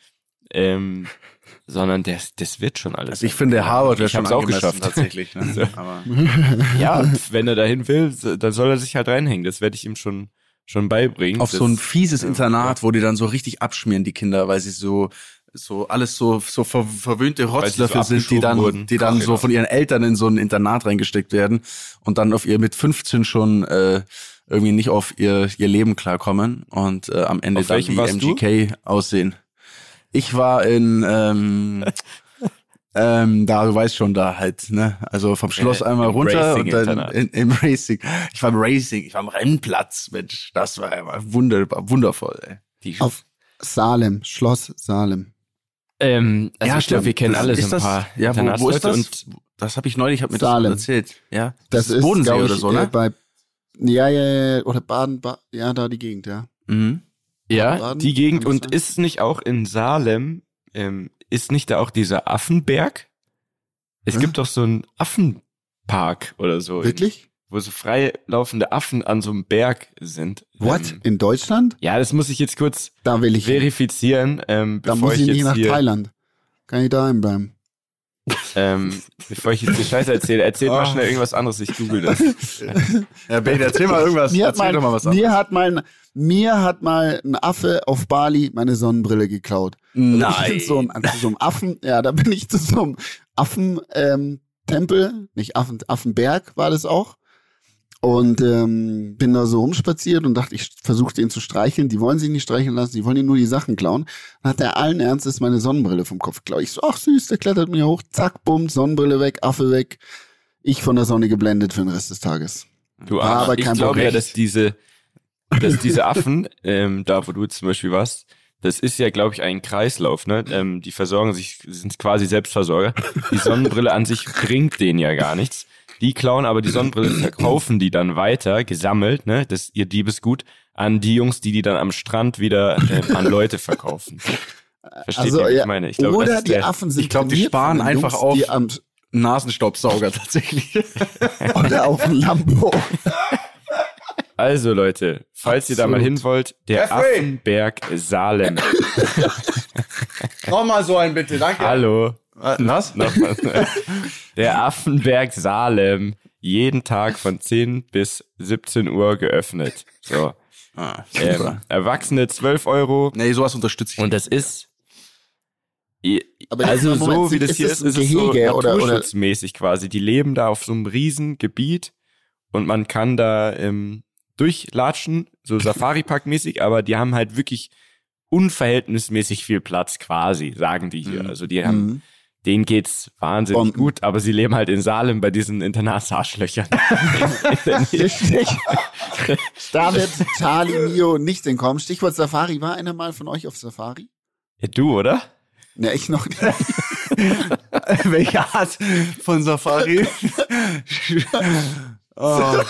ähm, sondern das, das wird schon alles. Also ich finde, Harvard wäre schon auch geschafft. tatsächlich. Ne? Aber ja, wenn er dahin will, so- dann soll er sich halt reinhängen. Das werde ich ihm schon, schon beibringen. auf das, so ein fieses ja, Internat, wo die dann so richtig abschmieren, die Kinder, weil sie so so alles so so ver verwöhnte sie so Rotzlöffel sind, die dann wurden. die dann Ach, so genau. von ihren Eltern in so ein Internat reingesteckt werden und dann auf ihr mit 15 schon äh, irgendwie nicht auf ihr ihr Leben klarkommen und äh, am Ende Auf dann wie warst du? MGK aussehen. Ich war in ähm, ähm, da, du weißt schon, da halt, ne? Also vom Schloss Äh, einmal runter und dann in, im Racing. Ich war im Racing, ich war am Rennplatz, Mensch. Das war immer wunderbar, wundervoll, ey. die, Auf Salem, Schloss Salem. Ähm, also ich glaube, wir kennen alle so Ist ein das, paar Ja, wo, wo ist das? und das habe ich neulich, hab mir Salem. das erzählt. Ja, Das ist, Bodensee ich, oder so, äh, ne? bei, ja, ja, ja, oder Baden, ba ja, da die Gegend, ja. Mhm. Ja, Baden, die Gegend das und sein? ist nicht auch in Salem, ähm, ist nicht da auch dieser Affenberg? Es Hä? gibt doch so einen Affenpark oder so. Wirklich? Wo so frei laufende Affen an so einem Berg sind. What? Ähm, In Deutschland? ja, das muss ich jetzt kurz Da will ich. verifizieren, ähm, Da muss ich ich nicht nach Thailand. Kann ich daheim bleiben. ähm, bevor ich jetzt die Scheiße erzähle, erzählt mal Ah. schnell irgendwas anderes, ich google das. Ja, Ben, erzähl mal irgendwas. Mir hat, erzähl mal, doch mal was mir, hat mal, mir hat mal ein Affe auf Bali meine Sonnenbrille geklaut. Da bin ich Nein. zu so einem, zu so einem Affen, ja, da bin ich zu so einem Affen, ähm, Tempel, nicht Affen, Affenberg war das auch. Und ähm, bin da so rumspaziert und dachte, ich versuche den zu streicheln. Die wollen sich nicht streicheln lassen, die wollen ihm nur die Sachen klauen. Dann hat er allen Ernstes meine Sonnenbrille vom Kopf geklaut. Ich so, ach süß, der klettert mir hoch, zack, bumm, Sonnenbrille weg, Affe weg. Ich von der Sonne geblendet für den Rest des Tages. Du, War aber ich kein glaube ja, dass diese, dass diese Affen, ähm, da wo du zum Beispiel warst, das ist ja, glaube ich, ein Kreislauf, ne? Ähm, die versorgen sich, sind quasi Selbstversorger. Die Sonnenbrille an sich bringt denen ja gar nichts. Die klauen aber die Sonnenbrille, verkaufen die dann weiter, gesammelt, ne? Das ist ihr Diebesgut, an die Jungs, die die dann am Strand wieder äh, an Leute verkaufen. Versteht ihr, wie ich meine? Ich glaube, Also, oder die der, Affen sind ich glaub, die sparen einfach Jungs, auf- Die am, Nasenstaubsauger tatsächlich. oder auf dem Lambo. Also Leute, falls ihr da mal hin wollt, der Jeffrey! Affenberg Salem. Nochmal so ein bitte, danke. Hallo. Was? Nochmal. Der Affenberg Salem. Jeden Tag von 10 bis 17 Uhr geöffnet. So. Ah, Ähm. Erwachsene 12 Euro. nee, sowas unterstütze ich. Und das ist. Aber also Moment, so wie das ist hier das ist, ein ist es so Gehege oder- oder- naturschutzmäßig quasi. Die leben da auf so einem riesen Gebiet und man kann da ähm, durchlatschen, so Safari-Park-mäßig, aber die haben halt wirklich unverhältnismäßig viel Platz quasi, sagen die hier. Mhm. Also die haben, Mhm. Denen geht's wahnsinnig Bomben. gut, aber sie leben halt in Salem bei diesen Internatsarschlöchern. Wird Charlie Mio nicht entkommen. Stichwort Safari. War einer mal von euch auf Safari? ja, du, oder? Ne, ich noch nicht. Welche Art von Safari? oh.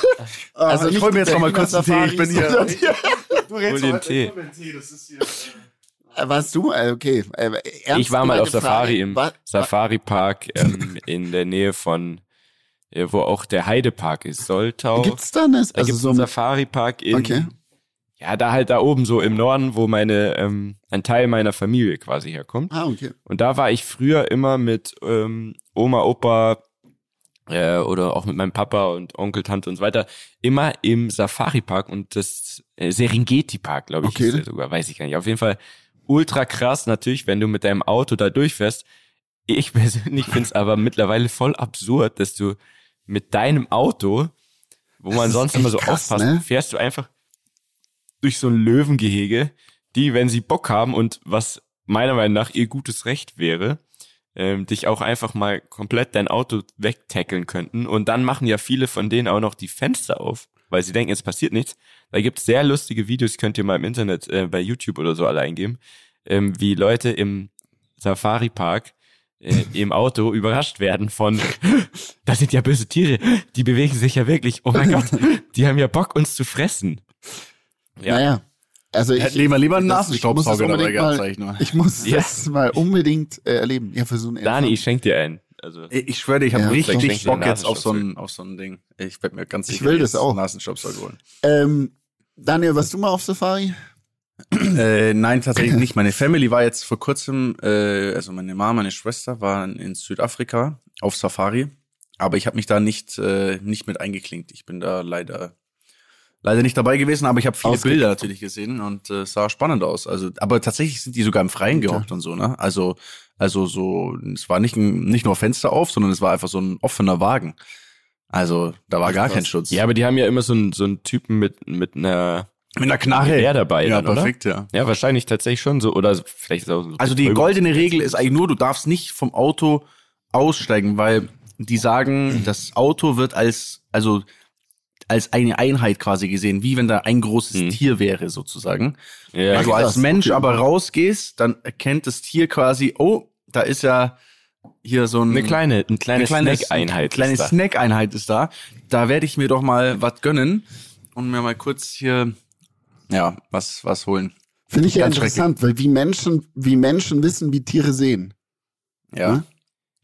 Also ich nicht hol mir jetzt noch mal kurz einen Tee. Ich bin hier. Du Hol dir einen Tee. Das ist hier. Äh, Warst du? Äh, Okay. Äh, ernst Ich war mal auf gemeinte Safari Frage. im Wa- Safari Park ähm, in der Nähe von, äh, wo auch der Heidepark ist, Soltau. Gibt's da da Also gibt's so einen ein Safari Park in, Okay. ja, da halt da oben so im Norden, wo meine, ähm, ein Teil meiner Familie quasi herkommt. Ah, okay. Und da war ich früher immer mit ähm, Oma, Opa äh, oder auch mit meinem Papa und Onkel, Tante und so weiter immer im Safari-Park und das äh, Serengeti-Park, glaube ich, Okay. sogar, weiß ich gar nicht. Auf jeden Fall ultra krass natürlich, wenn du mit deinem Auto da durchfährst. Ich persönlich finde es aber mittlerweile voll absurd, dass du mit deinem Auto, wo Das man sonst immer so krass, aufpasst, ne? fährst du einfach durch so ein Löwengehege, die, wenn sie Bock haben und was meiner Meinung nach ihr gutes Recht wäre, ähm, dich auch einfach mal komplett dein Auto wegtackeln könnten. Und dann machen ja viele von denen auch noch die Fenster auf, weil sie denken, es passiert nichts. Da gibt's sehr lustige Videos, könnt ihr mal im Internet äh, bei YouTube oder so alle eingeben, ähm, wie Leute im Safari Park äh, im Auto überrascht werden von, das sind ja böse Tiere, die bewegen sich ja wirklich, oh mein Gott, die haben ja Bock, uns zu fressen. Ja. Naja. Also ich, lieber lieber einen das- ich muss das Nasenstaubsauger dabei gehabt, mal- sag ich nur. Ich muss Ja. das mal unbedingt äh, erleben. Ja, für so einen Dani, ich schenk dir einen. Also, Ich schwöre dir, ich habe Ja, richtig Bock jetzt auf so, ein, auf so ein Ding. Ich werde mir ganz Ich sicher will das auch. einen Nasenstaubsauger holen. Ähm, Daniel, warst du mal auf Safari? äh, nein, tatsächlich nicht. Meine Family war jetzt vor kurzem, äh, also meine Mama, meine Schwester waren in Südafrika auf Safari, aber ich habe mich da nicht äh, nicht mit eingeklinkt. Ich bin da leider leider nicht dabei gewesen, aber ich habe viele Bilder natürlich gesehen und äh, es sah spannend aus. Also, aber tatsächlich sind die sogar im Freien gehockt und so, ne? Also also so, es war nicht ein, nicht nur Fenster auf, sondern es war einfach so ein offener Wagen. Also da war gar krass. kein Schutz. ja, aber die haben ja immer so einen, so einen Typen mit, mit einer, mit einer Knarre. Gewehr dabei Ja, dann, oder? perfekt, ja. ja, wahrscheinlich tatsächlich schon so, oder vielleicht ist auch so Also die goldene Regel ist eigentlich nur, du darfst nicht vom Auto aussteigen, weil die sagen, das Auto wird als, also als eine Einheit quasi gesehen, wie wenn da ein großes Hm. Tier wäre sozusagen. Ja, wenn du als Mensch aber rausgehst, dann erkennt das Tier quasi, oh, da ist ja hier so ein, eine kleine, eine kleine, eine kleine Snack-Einheit. Kleine ist da. Snack-Einheit ist da. Da werde ich mir doch mal was gönnen und mir mal kurz hier, ja, was, was holen. Finde ich ja interessant, weil wie Menschen, wie Menschen wissen, wie Tiere sehen. Ja. Hm?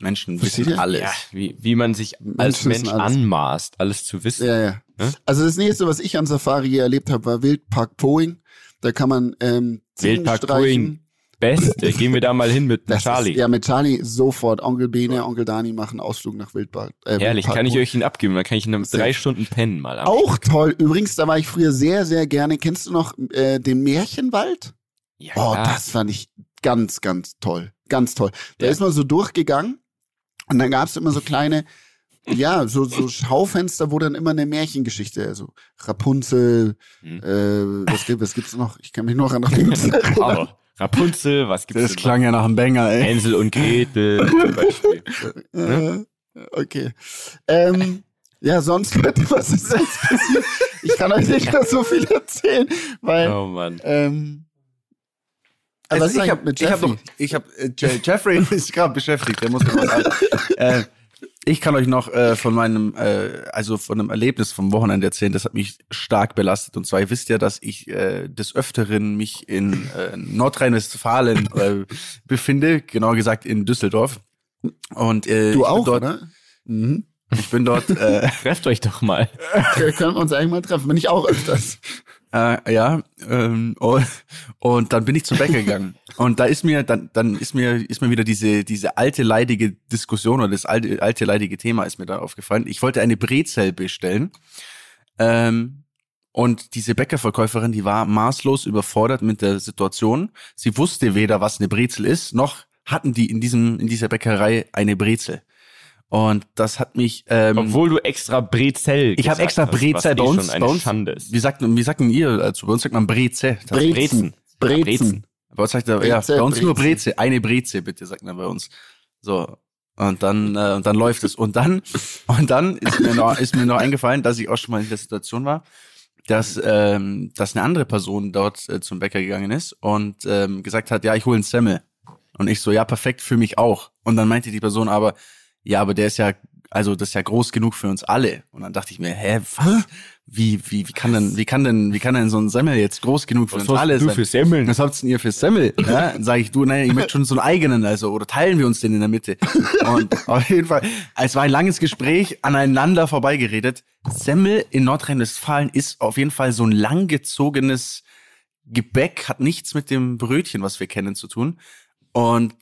Menschen wissen alles. Ja, wie, wie man sich als Menschen wissen Mensch alles. anmaßt, alles zu wissen. Ja, ja. Hm? Also das nächste, was ich an Safari hier erlebt habe, war Wildpark Poing. Da kann man ähm, Wildpark. Poing. Beste. Gehen wir da mal hin mit Das Charlie. Ist, ja, mit Charlie sofort. Onkel Bene, Onkel Dani machen Ausflug nach Wildpark. Äh, Herrlich, Wildpark kann ich euch ihn abgeben, dann kann ich ihn in drei. Stunden pennen mal. Auch toll. Übrigens, da war ich früher sehr, sehr gerne. Kennst du noch äh, den Märchenwald? Ja, Oh, das fand ich ganz, ganz toll. Ganz toll. Da Ja. ist man so durchgegangen und dann gab's immer so kleine, ja, so, so Schaufenster, wo dann immer eine Märchengeschichte, also Rapunzel, Hm. äh, was, gibt, was gibt's noch? Ich kann mich noch an Rapunzel erinnern. Aber Rapunzel, was gibt's Das klang ja nach einem Banger, ey. Hänsel und Gretel zum Beispiel. Äh, okay. Ähm, ja, sonst, was ist jetzt passiert? Ich kann euch nicht mehr so viel erzählen, weil, Oh Mann. ähm, Also ist ich habe, mit ich habe, Jeffrey? noch, ich habe, äh, Je- Jeffrey ist gerade beschäftigt, der muss noch was sagen. äh, ich kann euch noch äh, von meinem, äh, also von einem Erlebnis vom Wochenende erzählen, das hat mich stark belastet. Und zwar, ihr wisst ja, dass ich äh, des Öfteren mich in äh, Nordrhein-Westfalen äh, befinde, genauer gesagt in Düsseldorf. Und äh, Du ich auch, bin dort, oder? Mhm. Ich bin dort, äh, Trefft euch doch mal. Wir können uns eigentlich mal treffen. Bin ich auch öfters. Äh, ja, ähm, und, und dann bin ich zum Bäcker gegangen. Und da ist mir, dann, dann ist mir, ist mir wieder diese, diese alte leidige Diskussion oder das alte, alte leidige Thema ist mir da aufgefallen. Ich wollte eine Brezel bestellen. Ähm, und diese Bäckerverkäuferin, die war maßlos überfordert mit der Situation. Sie wusste weder, was eine Brezel ist, noch hatten die in diesem, in dieser Bäckerei eine Brezel. Und das hat mich, ähm, Obwohl du extra Brezel ich habe extra Brezel was bei eh uns. bei uns Schande ist. wie sagt, wie sagt denn ihr dazu? Bei uns sagt man Breze. Das- Brezen. Brezen. Brezen. Bei uns sagt er, ja, bei uns nur Breze. Breze, eine Breze bitte, sagt man bei uns. So. Und dann, äh, und dann läuft es. Und dann, und dann ist mir noch, ist mir noch eingefallen, dass ich auch schon mal in der Situation war, dass, ähm, dass eine andere Person dort äh, zum Bäcker gegangen ist und ähm, gesagt hat, ja, ich hole einen Semmel. Und ich so, ja, perfekt für mich auch. Und dann meinte die Person aber, ja, aber der ist ja, also das ist ja groß genug für uns alle. Und dann dachte ich mir, hä, was? Wie, wie, wie kann denn, wie kann denn, wie kann denn so ein Semmel jetzt groß genug für Was uns hast alle du sein? für Semmeln? Was habt denn ihr für Semmel? Ja, dann sage ich, du, nein, ich möchte schon so einen eigenen, also, oder teilen wir uns den in der Mitte? Und auf jeden Fall, es war ein langes Gespräch, aneinander vorbeigeredet. Semmel in Nordrhein-Westfalen ist auf jeden Fall so ein langgezogenes Gebäck, hat nichts mit dem Brötchen, was wir kennen, zu tun. Und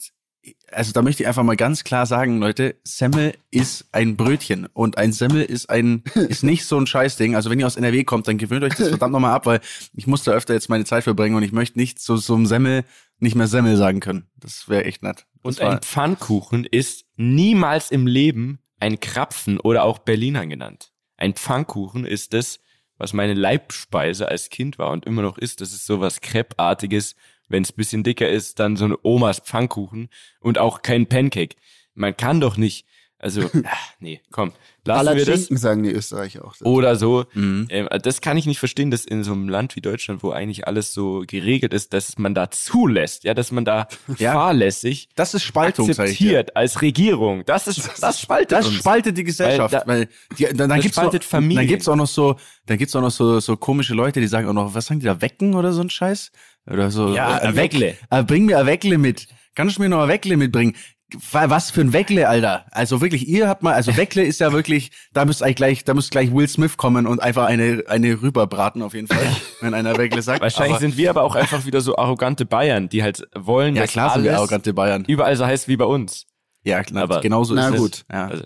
also da möchte ich einfach mal ganz klar sagen, Leute, Semmel ist ein Brötchen und ein Semmel ist ein ist nicht so ein Scheißding. Also wenn ihr aus NRW kommt, dann gewöhnt euch das verdammt nochmal ab, weil ich muss da öfter jetzt meine Zeit verbringen und ich möchte nicht zu so einem Semmel nicht mehr Semmel sagen können. Das wäre echt nett. Das Und ein Pfannkuchen ist niemals im Leben ein Krapfen oder auch Berliner genannt. Ein Pfannkuchen ist das, was meine Leibspeise als Kind war und immer noch ist. Das ist sowas Crepe-artiges. Wenn es bisschen dicker ist, dann so ein Omas Pfannkuchen und auch kein Pancake. Man kann doch nicht Also, ah, nee, komm, lassen wir das. Sagen die Österreicher auch. Oder so. Mhm. Ähm, das kann ich nicht verstehen, dass in so einem Land wie Deutschland, wo eigentlich alles so geregelt ist, dass man da zulässt, ja, dass man da Ja. fahrlässig Das ist Spaltung, akzeptiert als Regierung. Das ist, das spaltet Das uns. spaltet die Gesellschaft, Weil weil, da- die, dann, dann das gibt's spaltet noch, Familien. Dann gibt's auch noch so, dann gibt's auch noch so so komische Leute, die sagen auch noch, was sagen die da, wecken oder so ein Scheiß oder so. Ja, äh, ein Weckle. Äh, bring mir ein Weckle mit. Kannst du mir noch ein Weckle mitbringen? Wa- Was für ein Weckle, Alter. Also wirklich, ihr habt mal, also Weckle ist ja wirklich, da müsst eigentlich gleich, da muss gleich Will Smith kommen und einfach eine, eine rüberbraten auf jeden Fall, wenn einer Weckle sagt. Wahrscheinlich Aber, sind wir aber auch einfach wieder so arrogante Bayern, die halt wollen, ja dass klar sind wir alles arrogante Bayern. überall so heißt wie bei uns. Ja, klar, Aber- genauso Na ist es. gut. Ja. Also,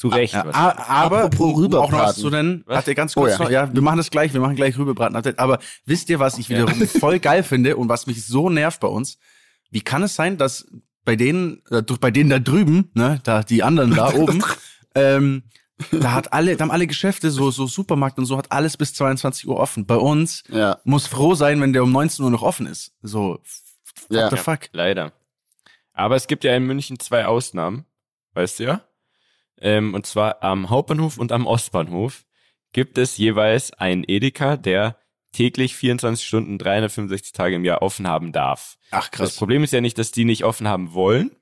zu Recht. Ja, wahrscheinlich. a- aber Apropos um auch noch was Rüberbraten. zu nennen, Was? hat ihr ganz Oh kurz ja. noch, ja, wir machen das gleich, wir machen gleich Rüberbraten. Aber wisst ihr, was ich wiederum voll geil finde und was mich so nervt bei uns? Wie kann es sein, dass bei denen, äh, durch- bei denen da drüben, ne, da die anderen da oben, ähm, da hat alle, da haben alle Geschäfte, so, so Supermarkt und so, hat alles bis 22 Uhr offen. Bei uns Ja. muss froh sein, wenn der um 19 Uhr noch offen ist. So, what Ja. the fuck? Leider. Aber es gibt ja in München zwei Ausnahmen, weißt du ja? Ähm, und zwar am Hauptbahnhof und am Ostbahnhof gibt es jeweils einen Edeka, der täglich 24 Stunden, 365 Tage im Jahr offen haben darf. Ach Das Problem ist ja nicht, dass die nicht offen haben wollen,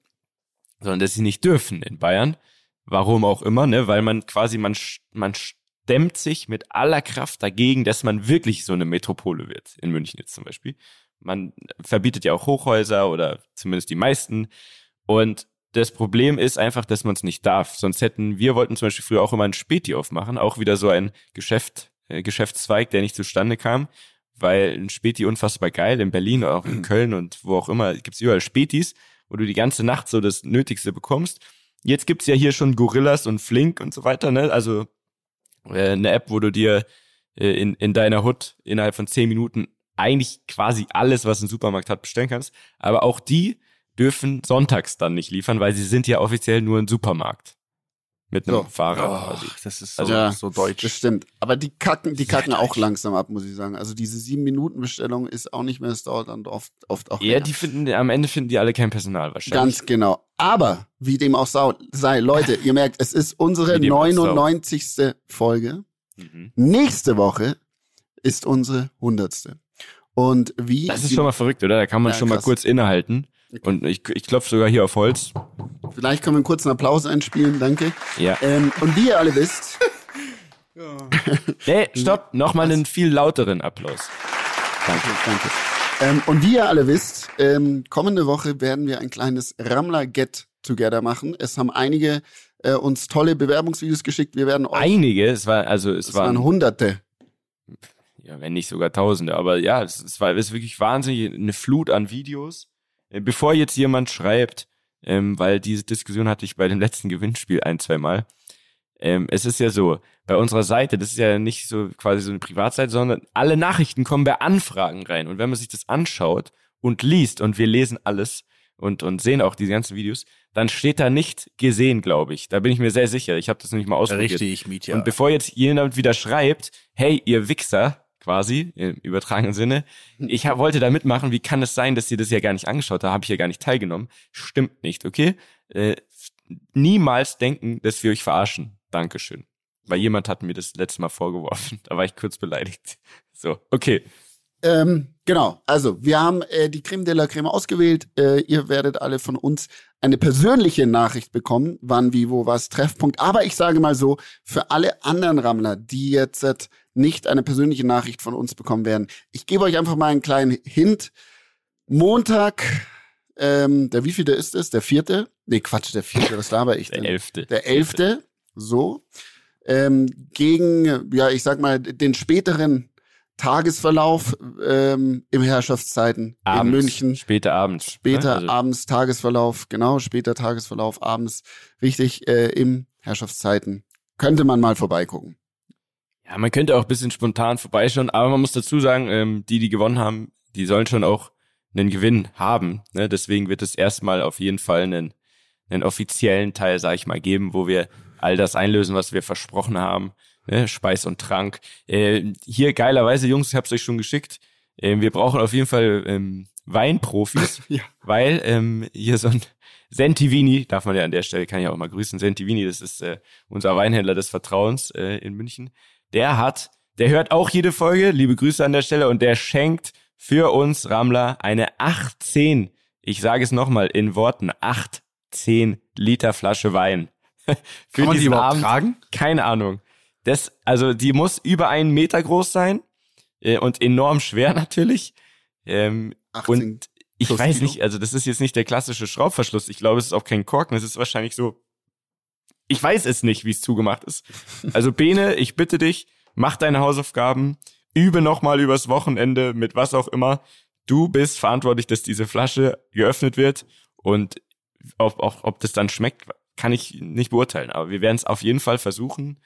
sondern dass sie nicht dürfen in Bayern. Warum auch immer, ne? Weil man quasi, man, man stemmt sich mit aller Kraft dagegen, dass man wirklich so eine Metropole wird. In München jetzt zum Beispiel. Man verbietet ja auch Hochhäuser oder zumindest die meisten. Und das Problem ist einfach, dass man es nicht darf. Sonst hätten, wir wollten zum Beispiel früher auch immer ein Späti aufmachen, auch wieder so ein Geschäft, äh, Geschäftszweig, der nicht zustande kam, weil ein Späti unfassbar geil, in Berlin, auch in Köln und wo auch immer, gibt's überall Spätis, wo du die ganze Nacht so das Nötigste bekommst. Jetzt gibt's ja hier schon Gorillas und Flink und so weiter, ne? Also äh, eine App, wo du dir äh, in, in deiner Hut innerhalb von zehn Minuten eigentlich quasi alles, was ein Supermarkt hat, bestellen kannst. Aber auch die dürfen sonntags dann nicht liefern, weil sie sind ja offiziell nur ein Supermarkt. Mit einem So. Fahrrad quasi. Oh, das ist so, Also, ja, so deutsch. Das stimmt. Aber die kacken, die kacken auch langsam ab, muss ich sagen. Also diese sieben Minuten Bestellung ist auch nicht mehr, es dauert dann oft, oft auch Ja, länger. die finden, am Ende finden die alle kein Personal wahrscheinlich. Ganz genau. Aber, wie dem auch sei, Leute, ihr merkt, es ist unsere Wie dem auch sei. 99. Folge. Mhm. Nächste Woche ist unsere 100. Und wie... Das ist schon mal verrückt, oder? Da kann man Ja, schon mal krass. kurz innehalten. Und ich, ich klopfe sogar hier auf Holz. Vielleicht können wir einen kurzen Applaus einspielen, danke. Ja. Ähm, und wie ihr alle wisst, Nee, stopp. Nochmal einen viel lauteren Applaus. Danke, danke. Ähm, und wie ihr alle wisst, ähm, kommende Woche werden wir ein kleines Rammler Get Together machen. Es haben einige äh, uns tolle Bewerbungsvideos geschickt. Wir werden euch, Einige, es war, also es, es waren waren, Hunderte. ja, wenn nicht sogar Tausende, aber ja, es, es war es ist wirklich wahnsinnig eine Flut an Videos. Äh, Bevor jetzt jemand schreibt, ähm, weil diese Diskussion hatte ich bei dem letzten Gewinnspiel ein, zwei Mal. Ähm, es ist ja so, bei unserer Seite, das ist ja nicht so quasi so eine Privatseite, sondern alle Nachrichten kommen bei Anfragen rein. Und wenn man sich das anschaut und liest, und wir lesen alles und, und sehen auch diese ganzen Videos, dann steht da nicht gesehen, glaube ich. Da bin ich mir sehr sicher. Ich habe das nämlich mal ausprobiert. Richtig, Mietja. Und bevor jetzt jemand wieder schreibt, hey, ihr Wichser, quasi, im übertragenen Sinne, ich hab, wollte da mitmachen, wie kann es sein, dass ihr das ja gar nicht angeschaut habt, habe ich ja gar nicht teilgenommen. Stimmt nicht, okay? Äh, niemals denken, dass wir euch verarschen. Dankeschön. Weil jemand hat mir das letzte Mal vorgeworfen. Da war ich kurz beleidigt. So, okay. Ähm, genau, also wir haben äh, die Creme de la Creme ausgewählt. Äh, ihr werdet alle von uns eine persönliche Nachricht bekommen, wann, wie, wo, was, Treffpunkt. Aber ich sage mal so, für alle anderen Rammler, die jetzt äh, nicht eine persönliche Nachricht von uns bekommen werden, ich gebe euch einfach mal einen kleinen Hint. Montag, ähm, der wievielte ist es? Der vierte? Nee, Quatsch, der vierte, was laber ich Der denn? elfte. Der elfte, so, ähm, gegen, ja, ich sag mal, den späteren Tagesverlauf ähm, im Herrschaftszeiten Abends, in München. Später abends. Später ne? Also, abends Tagesverlauf, genau, später Tagesverlauf abends, richtig äh, im Herrschaftszeiten. Könnte man mal vorbeigucken. Ja, man könnte auch ein bisschen spontan vorbeischauen, aber man muss dazu sagen, ähm, die, die gewonnen haben, die sollen schon auch einen Gewinn haben. Ne? Deswegen wird es erstmal auf jeden Fall einen, einen offiziellen Teil, sag ich mal, geben, wo wir all das einlösen, was wir versprochen haben. Ne? Speis und Trank. Äh, hier geilerweise, Jungs, ich hab's euch schon geschickt. Ähm, wir brauchen auf jeden Fall ähm, Weinprofis, Ja. weil ähm, hier so ein Sentivini, darf man ja an der Stelle, kann ich auch mal grüßen, Sentivini, das ist äh, unser Weinhändler des Vertrauens äh, in München, der hat, der hört auch jede Folge, liebe Grüße an der Stelle, und der schenkt für uns Rammler eine 18, ich sage es nochmal in Worten, 18 Liter Flasche Wein. für Kann man die überhaupt Abend. tragen? Keine Ahnung. Das, also die muss über einen Meter groß sein äh, und enorm schwer natürlich. Ähm, 18 und ich weiß Kilo? nicht, also das ist jetzt nicht der klassische Schraubverschluss. Ich glaube, es ist auch kein Korken. Es ist wahrscheinlich so. Ich weiß es nicht, wie es zugemacht ist. Also Bene, ich bitte dich, mach deine Hausaufgaben, übe nochmal übers Wochenende mit was auch immer. Du bist verantwortlich, dass diese Flasche geöffnet wird und ob, ob, ob das dann schmeckt, kann ich nicht beurteilen. Aber wir werden es auf jeden Fall versuchen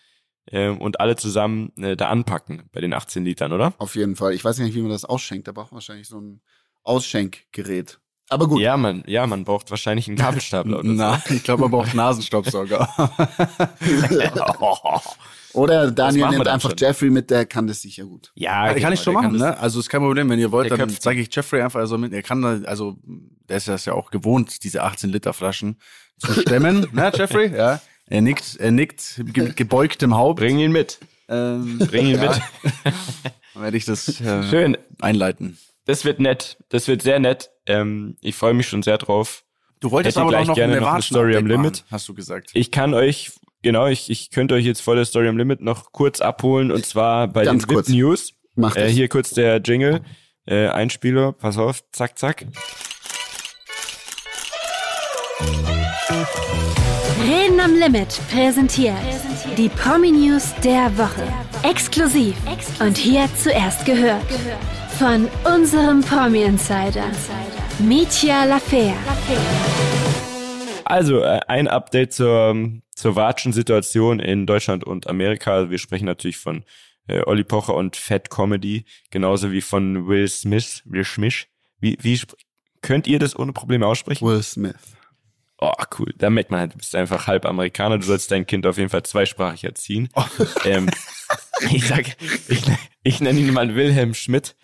ähm, und alle zusammen äh, da anpacken bei den 18 Litern, oder? Auf jeden Fall. Ich weiß nicht, wie man das ausschenkt. Da braucht man wahrscheinlich so ein Ausschenkgerät. Aber gut. Ja, man, ja, man braucht wahrscheinlich einen Gabelstapler oder Na, ich glaube, man braucht Nasenstaubsauger. so. Oder Daniel nimmt einfach schon. Jeffrey mit, der kann das sicher gut. Ja, kann ich schon machen, ne? Also ist kein Problem, wenn ihr wollt, dann zeige ich Jeffrey einfach also mit. Er kann da, also der ist das ja auch gewohnt, diese 18 Liter Flaschen zu stemmen, ne, Jeffrey? Ja. Er nickt, er nickt ge gebeugtem Haupt. Bring ihn mit. Ähm, Bring ihn ja, mit. Dann werde ich das äh, Schön. einleiten. Das wird nett. Das wird sehr nett. Ähm, ich freue mich schon sehr drauf. Du wolltest Hätte aber gleich auch noch gerne eine noch eine Story am Limit. machen, hast du gesagt. Ich kann euch, genau, ich, ich könnte euch jetzt vor der Story am Limit noch kurz abholen und zwar bei Ganz den VIP kurz. News. Macht Äh, hier kurz der Jingle. Äh, Einspieler, pass auf, zack, zack. Am Limit präsentiert die Promi News der Woche. Exklusiv und hier zuerst gehört von unserem Promi Insider Mitya Lafer. Also äh, ein Update zur, zur Watschen-Situation in Deutschland und Amerika. Wir sprechen natürlich von äh, Olli Pocher und Fat Comedy, genauso wie von Will Smith. Will Smith. Wie, wie sp- könnt ihr das ohne Probleme aussprechen? Will Smith. Oh, cool. Da merkt man halt, du bist einfach halb Amerikaner. Du sollst dein Kind auf jeden Fall zweisprachig erziehen. ähm, ich sag, ich, ich nenne ihn mal Wilhelm Schmidt.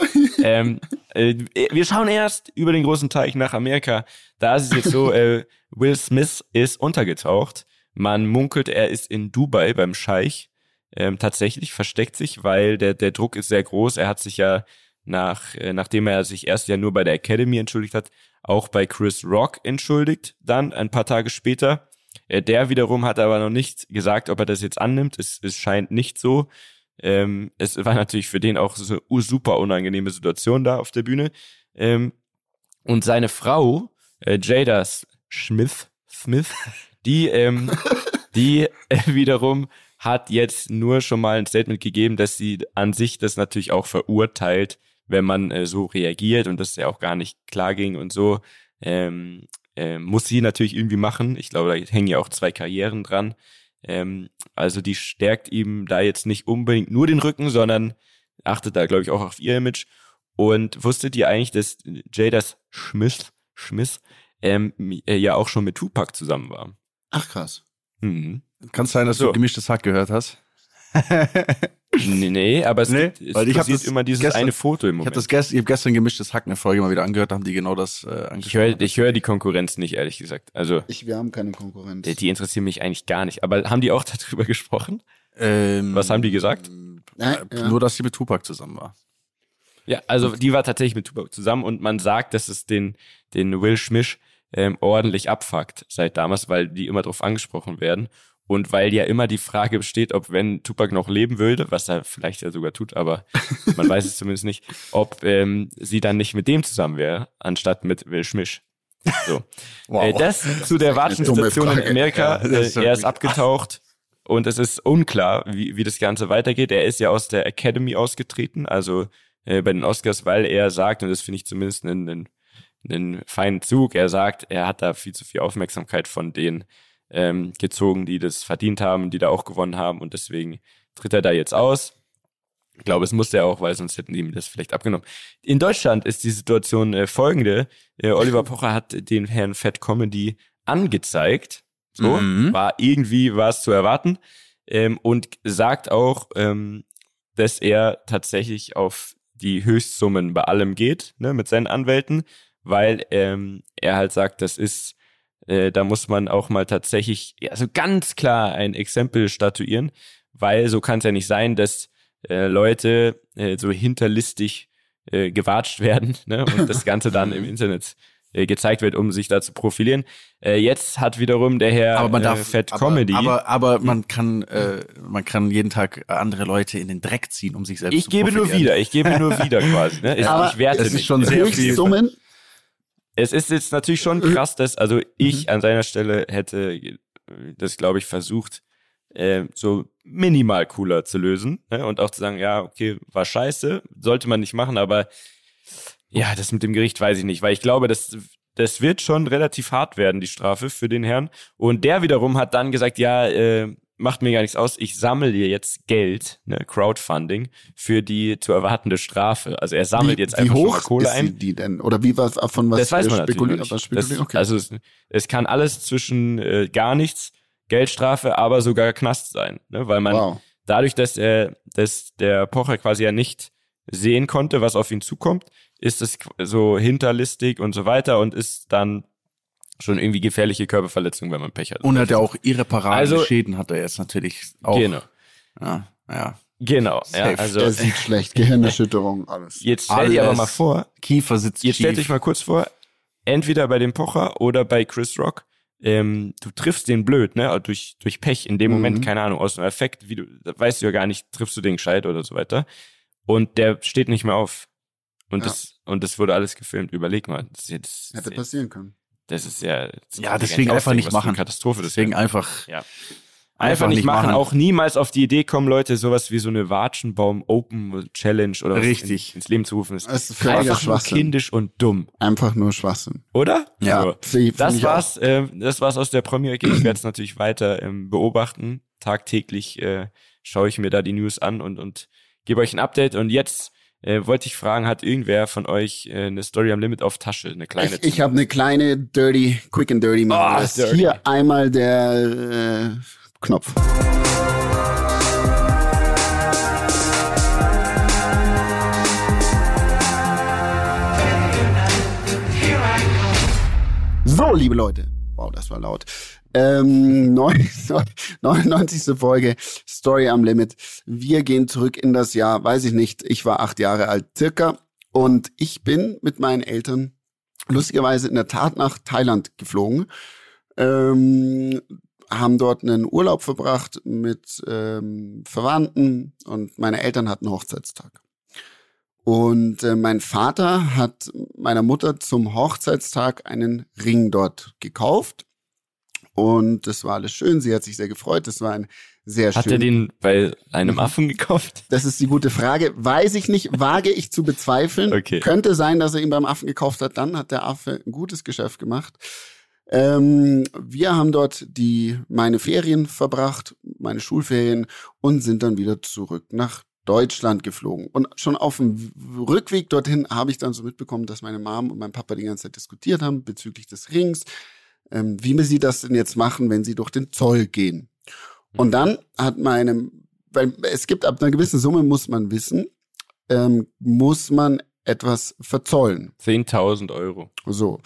Ähm, äh, wir schauen erst über den großen Teich nach Amerika. Da ist es jetzt so, äh, Will Smith ist untergetaucht. Man munkelt, er ist in Dubai beim Scheich. Ähm, tatsächlich versteckt sich, weil der, der Druck ist sehr groß. Er hat sich ja nach, äh, nachdem er sich erst ja nur bei der Academy entschuldigt hat, auch bei Chris Rock entschuldigt, dann ein paar Tage später. Äh, der wiederum hat aber noch nicht gesagt, ob er das jetzt annimmt. Es, es scheint nicht so. Ähm, es war natürlich für den auch so eine super unangenehme Situation da auf der Bühne. Ähm, und seine Frau, äh, Jada Smith, Smith, die, ähm, die äh, wiederum hat jetzt nur schon mal ein Statement gegeben, dass sie an sich das natürlich auch verurteilt, wenn man äh, so reagiert und das ja auch gar nicht klar ging und so. Ähm, äh, muss sie natürlich irgendwie machen. Ich glaube, da hängen ja auch zwei Karrieren dran. Ähm, also die stärkt ihm da jetzt nicht unbedingt nur den Rücken, sondern achtet da, glaube ich, auch auf ihr Image. Und wusstet ihr eigentlich, dass Jadas Schmiss, Schmiss ähm, äh, ja auch schon mit Tupac zusammen war? Ach krass. Mhm. Kann sein, dass So. du gemischtes Hack gehört hast. Nee, aber es, Nee, gibt, es weil ich hab passiert das immer dieses gestern- eine Foto im Ich Moment. habe das gest, ich hab gestern gemischtes Hack eine Folge mal wieder angehört, da haben die genau das äh, ich angesprochen. höre ich hör die Konkurrenz nicht, ehrlich gesagt. Also, Ich, wir haben keine Konkurrenz. die, die interessieren mich eigentlich gar nicht. Aber haben die auch darüber gesprochen? Ähm, Was haben die gesagt? Äh, ja. Nur, dass sie mit Tupac zusammen war. Ja, also die war tatsächlich mit Tupac zusammen und man sagt, dass es den, den Will Schmisch ähm, ordentlich abfuckt seit damals, weil die immer drauf angesprochen werden. Und weil ja immer die Frage besteht, ob wenn Tupac noch leben würde, was er vielleicht ja sogar tut, aber man weiß es zumindest nicht, ob ähm, sie dann nicht mit dem zusammen wäre, anstatt mit Will Schmisch. So. Äh, das zu der Watschen-Situation in. Amerika. Ja, ist äh, er ist abgetaucht und es ist unklar, wie, wie das Ganze weitergeht. Er ist ja aus der Academy ausgetreten, also äh, bei den Oscars, weil er sagt, und das finde ich zumindest einen, einen, einen feinen Zug, er sagt, er hat da viel zu viel Aufmerksamkeit von denen ähm, gezogen, die das verdient haben, die da auch gewonnen haben und deswegen tritt er da jetzt aus. Ich glaube, es musste er auch, weil sonst hätten die ihm das vielleicht abgenommen. In Deutschland ist die Situation äh, folgende. Äh, Oliver Pocher hat den Herrn Fat Comedy angezeigt. So, Mhm. war irgendwie was zu erwarten. Ähm, und sagt auch, ähm, dass er tatsächlich auf die Höchstsummen bei allem geht, ne, mit seinen Anwälten. weil ähm, er halt sagt, das ist, äh, da muss man auch mal tatsächlich, ja, so ganz klar ein Exempel statuieren, weil so kann es ja nicht sein, dass äh, Leute äh, so hinterlistig äh, gewatscht werden ne? und das Ganze dann im Internet äh, gezeigt wird, um sich da zu profilieren. Äh, jetzt hat wiederum der Herr aber man darf äh, Fat aber, Comedy. Aber, aber man kann äh, man kann jeden Tag andere Leute in den Dreck ziehen, um sich selbst ich zu gebe nur profilieren. wieder, ich gebe nur wieder quasi. Ne? Ich, Aber ich werte es ist nicht. schon sehr viel. Es ist jetzt natürlich schon krass, dass also ich an seiner Stelle hätte äh, das, glaube ich, versucht, äh, so minimal cooler zu lösen ne? und auch zu sagen, ja, okay, war scheiße, sollte man nicht machen, aber ja, das mit dem Gericht weiß ich nicht, weil ich glaube, das, das wird schon relativ hart werden, die Strafe für den Herrn. Und der wiederum hat dann gesagt, ja, äh, macht mir gar nichts aus, ich sammle dir jetzt Geld, ne, Crowdfunding, für die zu erwartende Strafe. Also er sammelt wie, jetzt wie einfach schon hoch Kohle ist ein. die denn? Oder wie was von was Das weiß man natürlich spekuliert? nicht. spekuliert? Das, Okay. Also es, es kann alles zwischen äh, gar nichts, Geldstrafe, aber sogar Knast sein, ne? weil man wow. dadurch, dass er, dass der Pocher quasi ja nicht sehen konnte, was auf ihn zukommt, ist es so hinterlistig und so weiter und ist dann schon irgendwie gefährliche Körperverletzung, wenn man Pech hat. Und hat ja auch irreparable Also- Schäden hat er jetzt natürlich auch. genau, Ja, ja. genau. Ja, Safe. also Er sieht schlecht, Gehirnerschütterung, alles. jetzt stell dir aber Alles. mal vor, Kiefer sitzt Jetzt stellt schief. euch mal kurz vor, entweder bei dem Pocher oder bei Chris Rock, ähm, du triffst den blöd, ne? Durch, durch Pech in dem Mhm. Moment, keine Ahnung, aus einem Effekt, wie du, weißt du ja gar nicht, triffst du den gescheit oder so weiter. Und der steht nicht mehr auf. Und Ja. das, und das wurde alles gefilmt. Überleg mal. Das ja- das, Hätte passieren können. Das ist ja, das Ja, deswegen einfach nicht machen. Katastrophe Deswegen einfach. Ja. Einfach, nicht machen. auch niemals auf die Idee kommen, Leute, sowas wie so eine Watschenbaum Open Challenge oder was Richtig. in, ins Leben zu rufen. Das ist ist einfach nur Schwachsinn. kindisch und dumm, Einfach nur Schwachsinn. oder? Ja. So. Sehe- Das war's, äh, das war's aus der Premier League. Ich werde es natürlich weiter ähm, beobachten. Tagtäglich äh, schaue ich mir da die News an und, und gebe euch ein Update. Und jetzt äh, wollte ich fragen, hat irgendwer von euch äh, eine Story am Limit auf Tasche, eine kleine? Ich, ich habe eine kleine Dirty, Quick and Dirty machen. Ah, das dirty. Hier einmal der äh, Knopf. So, liebe Leute. Wow, das war laut. Ähm, neun- 99. Folge Story am Limit. Wir gehen zurück in das Jahr, weiß ich nicht, ich war acht Jahre alt circa und ich bin mit meinen Eltern lustigerweise in der Tat nach Thailand geflogen. Ähm, haben dort einen Urlaub verbracht mit ähm, Verwandten und meine Eltern hatten Hochzeitstag. Und äh, mein Vater hat meiner Mutter zum Hochzeitstag einen Ring dort gekauft. Und das war alles schön. Sie hat sich sehr gefreut. Das war ein sehr Hat schön. er den bei einem Mhm. Affen gekauft? Das ist die gute Frage. Weiß ich nicht, wage ich zu bezweifeln. Okay. Könnte sein, dass er ihn beim Affen gekauft hat. Dann hat der Affe ein gutes Geschäft gemacht. Ähm, wir haben dort die meine Ferien verbracht, meine Schulferien und sind dann wieder zurück nach Deutschland geflogen. Und schon auf dem Rückweg dorthin habe ich dann so mitbekommen, dass meine Mom und mein Papa die ganze Zeit diskutiert haben bezüglich des Rings, ähm, wie sie das denn jetzt machen, wenn sie durch den Zoll gehen. Und dann hat meine, weil es gibt ab einer gewissen Summe, muss man wissen, ähm, muss man etwas verzollen. 10.000 Euro. So.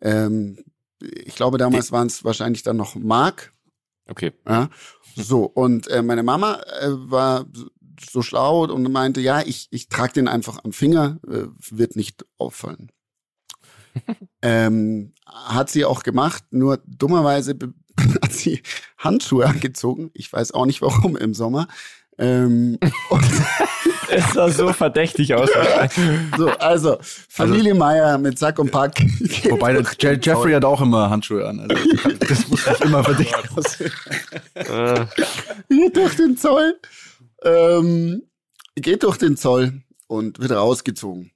Ähm, ich glaube, damals waren es wahrscheinlich dann noch Mark. Okay. Ja? So, und äh, meine Mama äh, war so schlau und meinte, ja, ich, ich trage den einfach am Finger, äh, wird nicht auffallen. ähm, hat sie auch gemacht, nur dummerweise hat sie Handschuhe angezogen. Ich weiß auch nicht warum im Sommer. Ähm, Es sah so verdächtig aus. so, also, Familie Meier mit Sack und Pack. Wobei Je Jeffrey hat auch immer Handschuhe an. Also das muss nicht immer verdickt aussehen. Geht durch den Zoll, ähm, geht durch den Zoll und wird rausgezogen.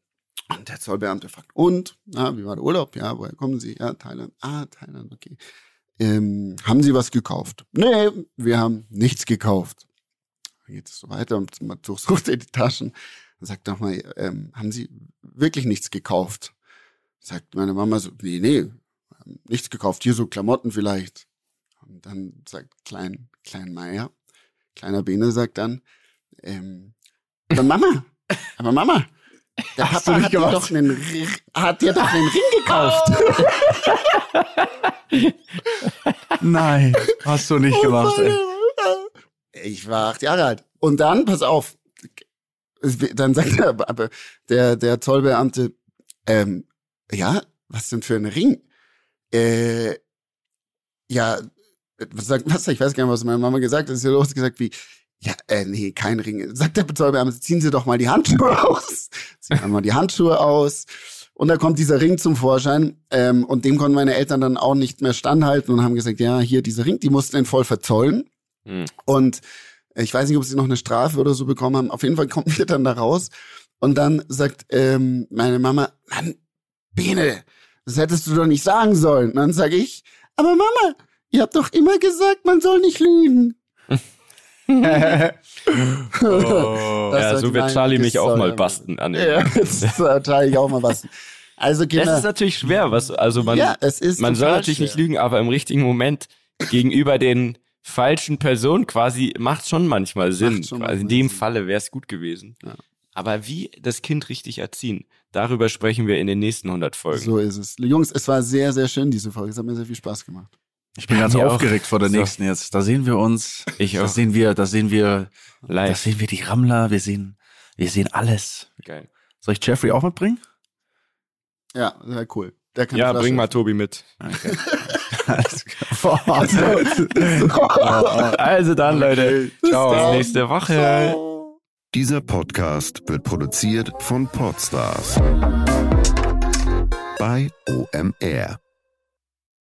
Und der Zollbeamte fragt, und, na, wie war der Urlaub? Ja, woher kommen Sie? Ja, Thailand. Ah, Thailand, okay. Ähm, haben Sie was gekauft? Nee, wir haben nichts gekauft. Dann geht es so weiter und man durchsucht er die Taschen und sagt nochmal, ähm, haben Sie wirklich nichts gekauft? Sagt meine Mama so, nee, nee, nichts gekauft, hier so Klamotten vielleicht. Und dann sagt Klein, Klein Meier, kleiner Bene sagt dann, ähm, aber Mama, aber Mama, Der Hast du Papa nicht hat dir, gemacht? doch einen, hat dir doch einen Ring gekauft. Nein, hast du nicht gemacht. Ey. Ich war acht Jahre alt. Und dann, pass auf, dann sagt der, der, der Zollbeamte, ähm, ja, was denn für ein Ring? Äh, ja, was sagt, was, ich weiß gar nicht, was meine Mama gesagt hat, ist ja los gesagt wie, ja, äh, nee, kein Ring. Sagt der Zollbeamte, ziehen Sie doch mal die Handschuhe aus. Ziehen wir mal die Handschuhe aus. Und da kommt dieser Ring zum Vorschein. Ähm, und dem konnten meine Eltern dann auch nicht mehr standhalten und haben gesagt, ja, hier dieser Ring, die mussten ihn voll verzollen. Hm. Und ich weiß nicht, ob sie noch eine Strafe oder so bekommen haben. Auf jeden Fall kommen wir dann da raus. Und dann sagt ähm, meine Mama, Mann, Bene, das hättest du doch nicht sagen sollen. Und dann sage ich, aber Mama, ihr habt doch immer gesagt, man soll nicht lügen. Oh. Das ja, so wird Charlie mich auch mal basten an. Ja, das teile ich auch mal was. Also Das Kinder, ist natürlich schwer, was, also man, ja, es ist man soll natürlich nicht schwer. lügen, aber im richtigen Moment gegenüber den falschen Personen quasi macht schon manchmal Sinn. Schon quasi. In manchmal dem Sinn. Falle wäre es gut gewesen. Ja. Aber wie das Kind richtig erziehen, darüber sprechen wir in den nächsten 100 Folgen. So ist es. Jungs, es war sehr, sehr schön, diese Folge. Es hat mir sehr viel Spaß gemacht. Ich bin ganz Mir auch. aufgeregt vor der So. nächsten jetzt. Da sehen wir uns. Ich Da auch. sehen wir, da sehen wir, da Live. sehen wir die Rammler. Wir sehen, wir sehen alles. Geil. Soll ich Jeffrey auch mitbringen? Ja, sehr cool. Der kann Ja, bring mal Tobi mit. Okay. Alles klar. Also dann, Leute. Ciao. Bis dann. nächste Woche. Dieser Podcast wird produziert von Podstars bei OMR.